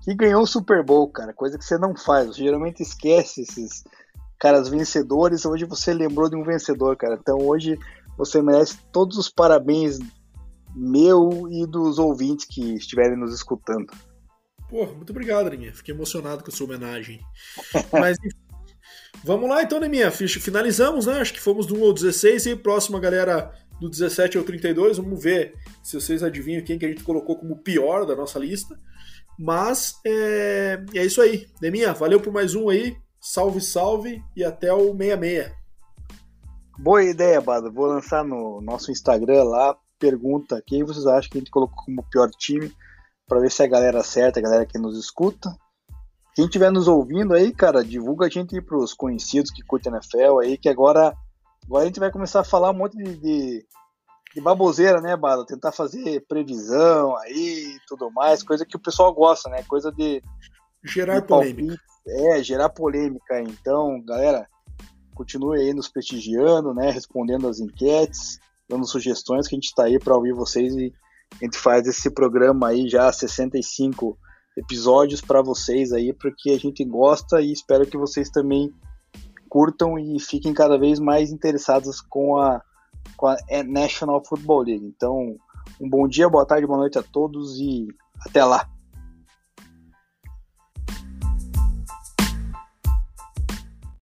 que ganhou o Super Bowl, cara, coisa que você não faz. Você geralmente esquece esses caras vencedores. Hoje você lembrou de um vencedor, cara. Então hoje você merece todos os parabéns meu e dos ouvintes que estiverem nos escutando. Pô, muito obrigado, Neminha. Fiquei emocionado com a sua homenagem. Mas vamos lá então, Neminha. Finalizamos, né? Acho que fomos do 1 ao 16 e próxima galera do 17 ao 32. Vamos ver se vocês adivinham quem que a gente colocou como pior da nossa lista. Mas é, é isso aí. Neminha, valeu por mais um aí. Salve, salve e até o 66. Boa ideia, Bado. Vou lançar no nosso Instagram lá. Pergunta quem vocês acham que a gente colocou como pior time para ver se é a galera certa, a galera que nos escuta. Quem estiver nos ouvindo aí, cara, divulga a gente para os conhecidos que curtem NFL aí, que agora, agora a gente vai começar a falar um monte de, de, de baboseira, né, Bado? Tentar fazer previsão aí e tudo mais, coisa que o pessoal gosta, né? Coisa de. Gerar de polêmica. É, gerar polêmica. Então, galera, continue aí nos prestigiando, né? Respondendo as enquetes, dando sugestões que a gente está aí para ouvir vocês e a gente faz esse programa aí já 65 episódios para vocês aí, porque a gente gosta e espero que vocês também curtam e fiquem cada vez mais interessados com a, com a National Football League. Então, um bom dia, boa tarde, boa noite a todos e até lá.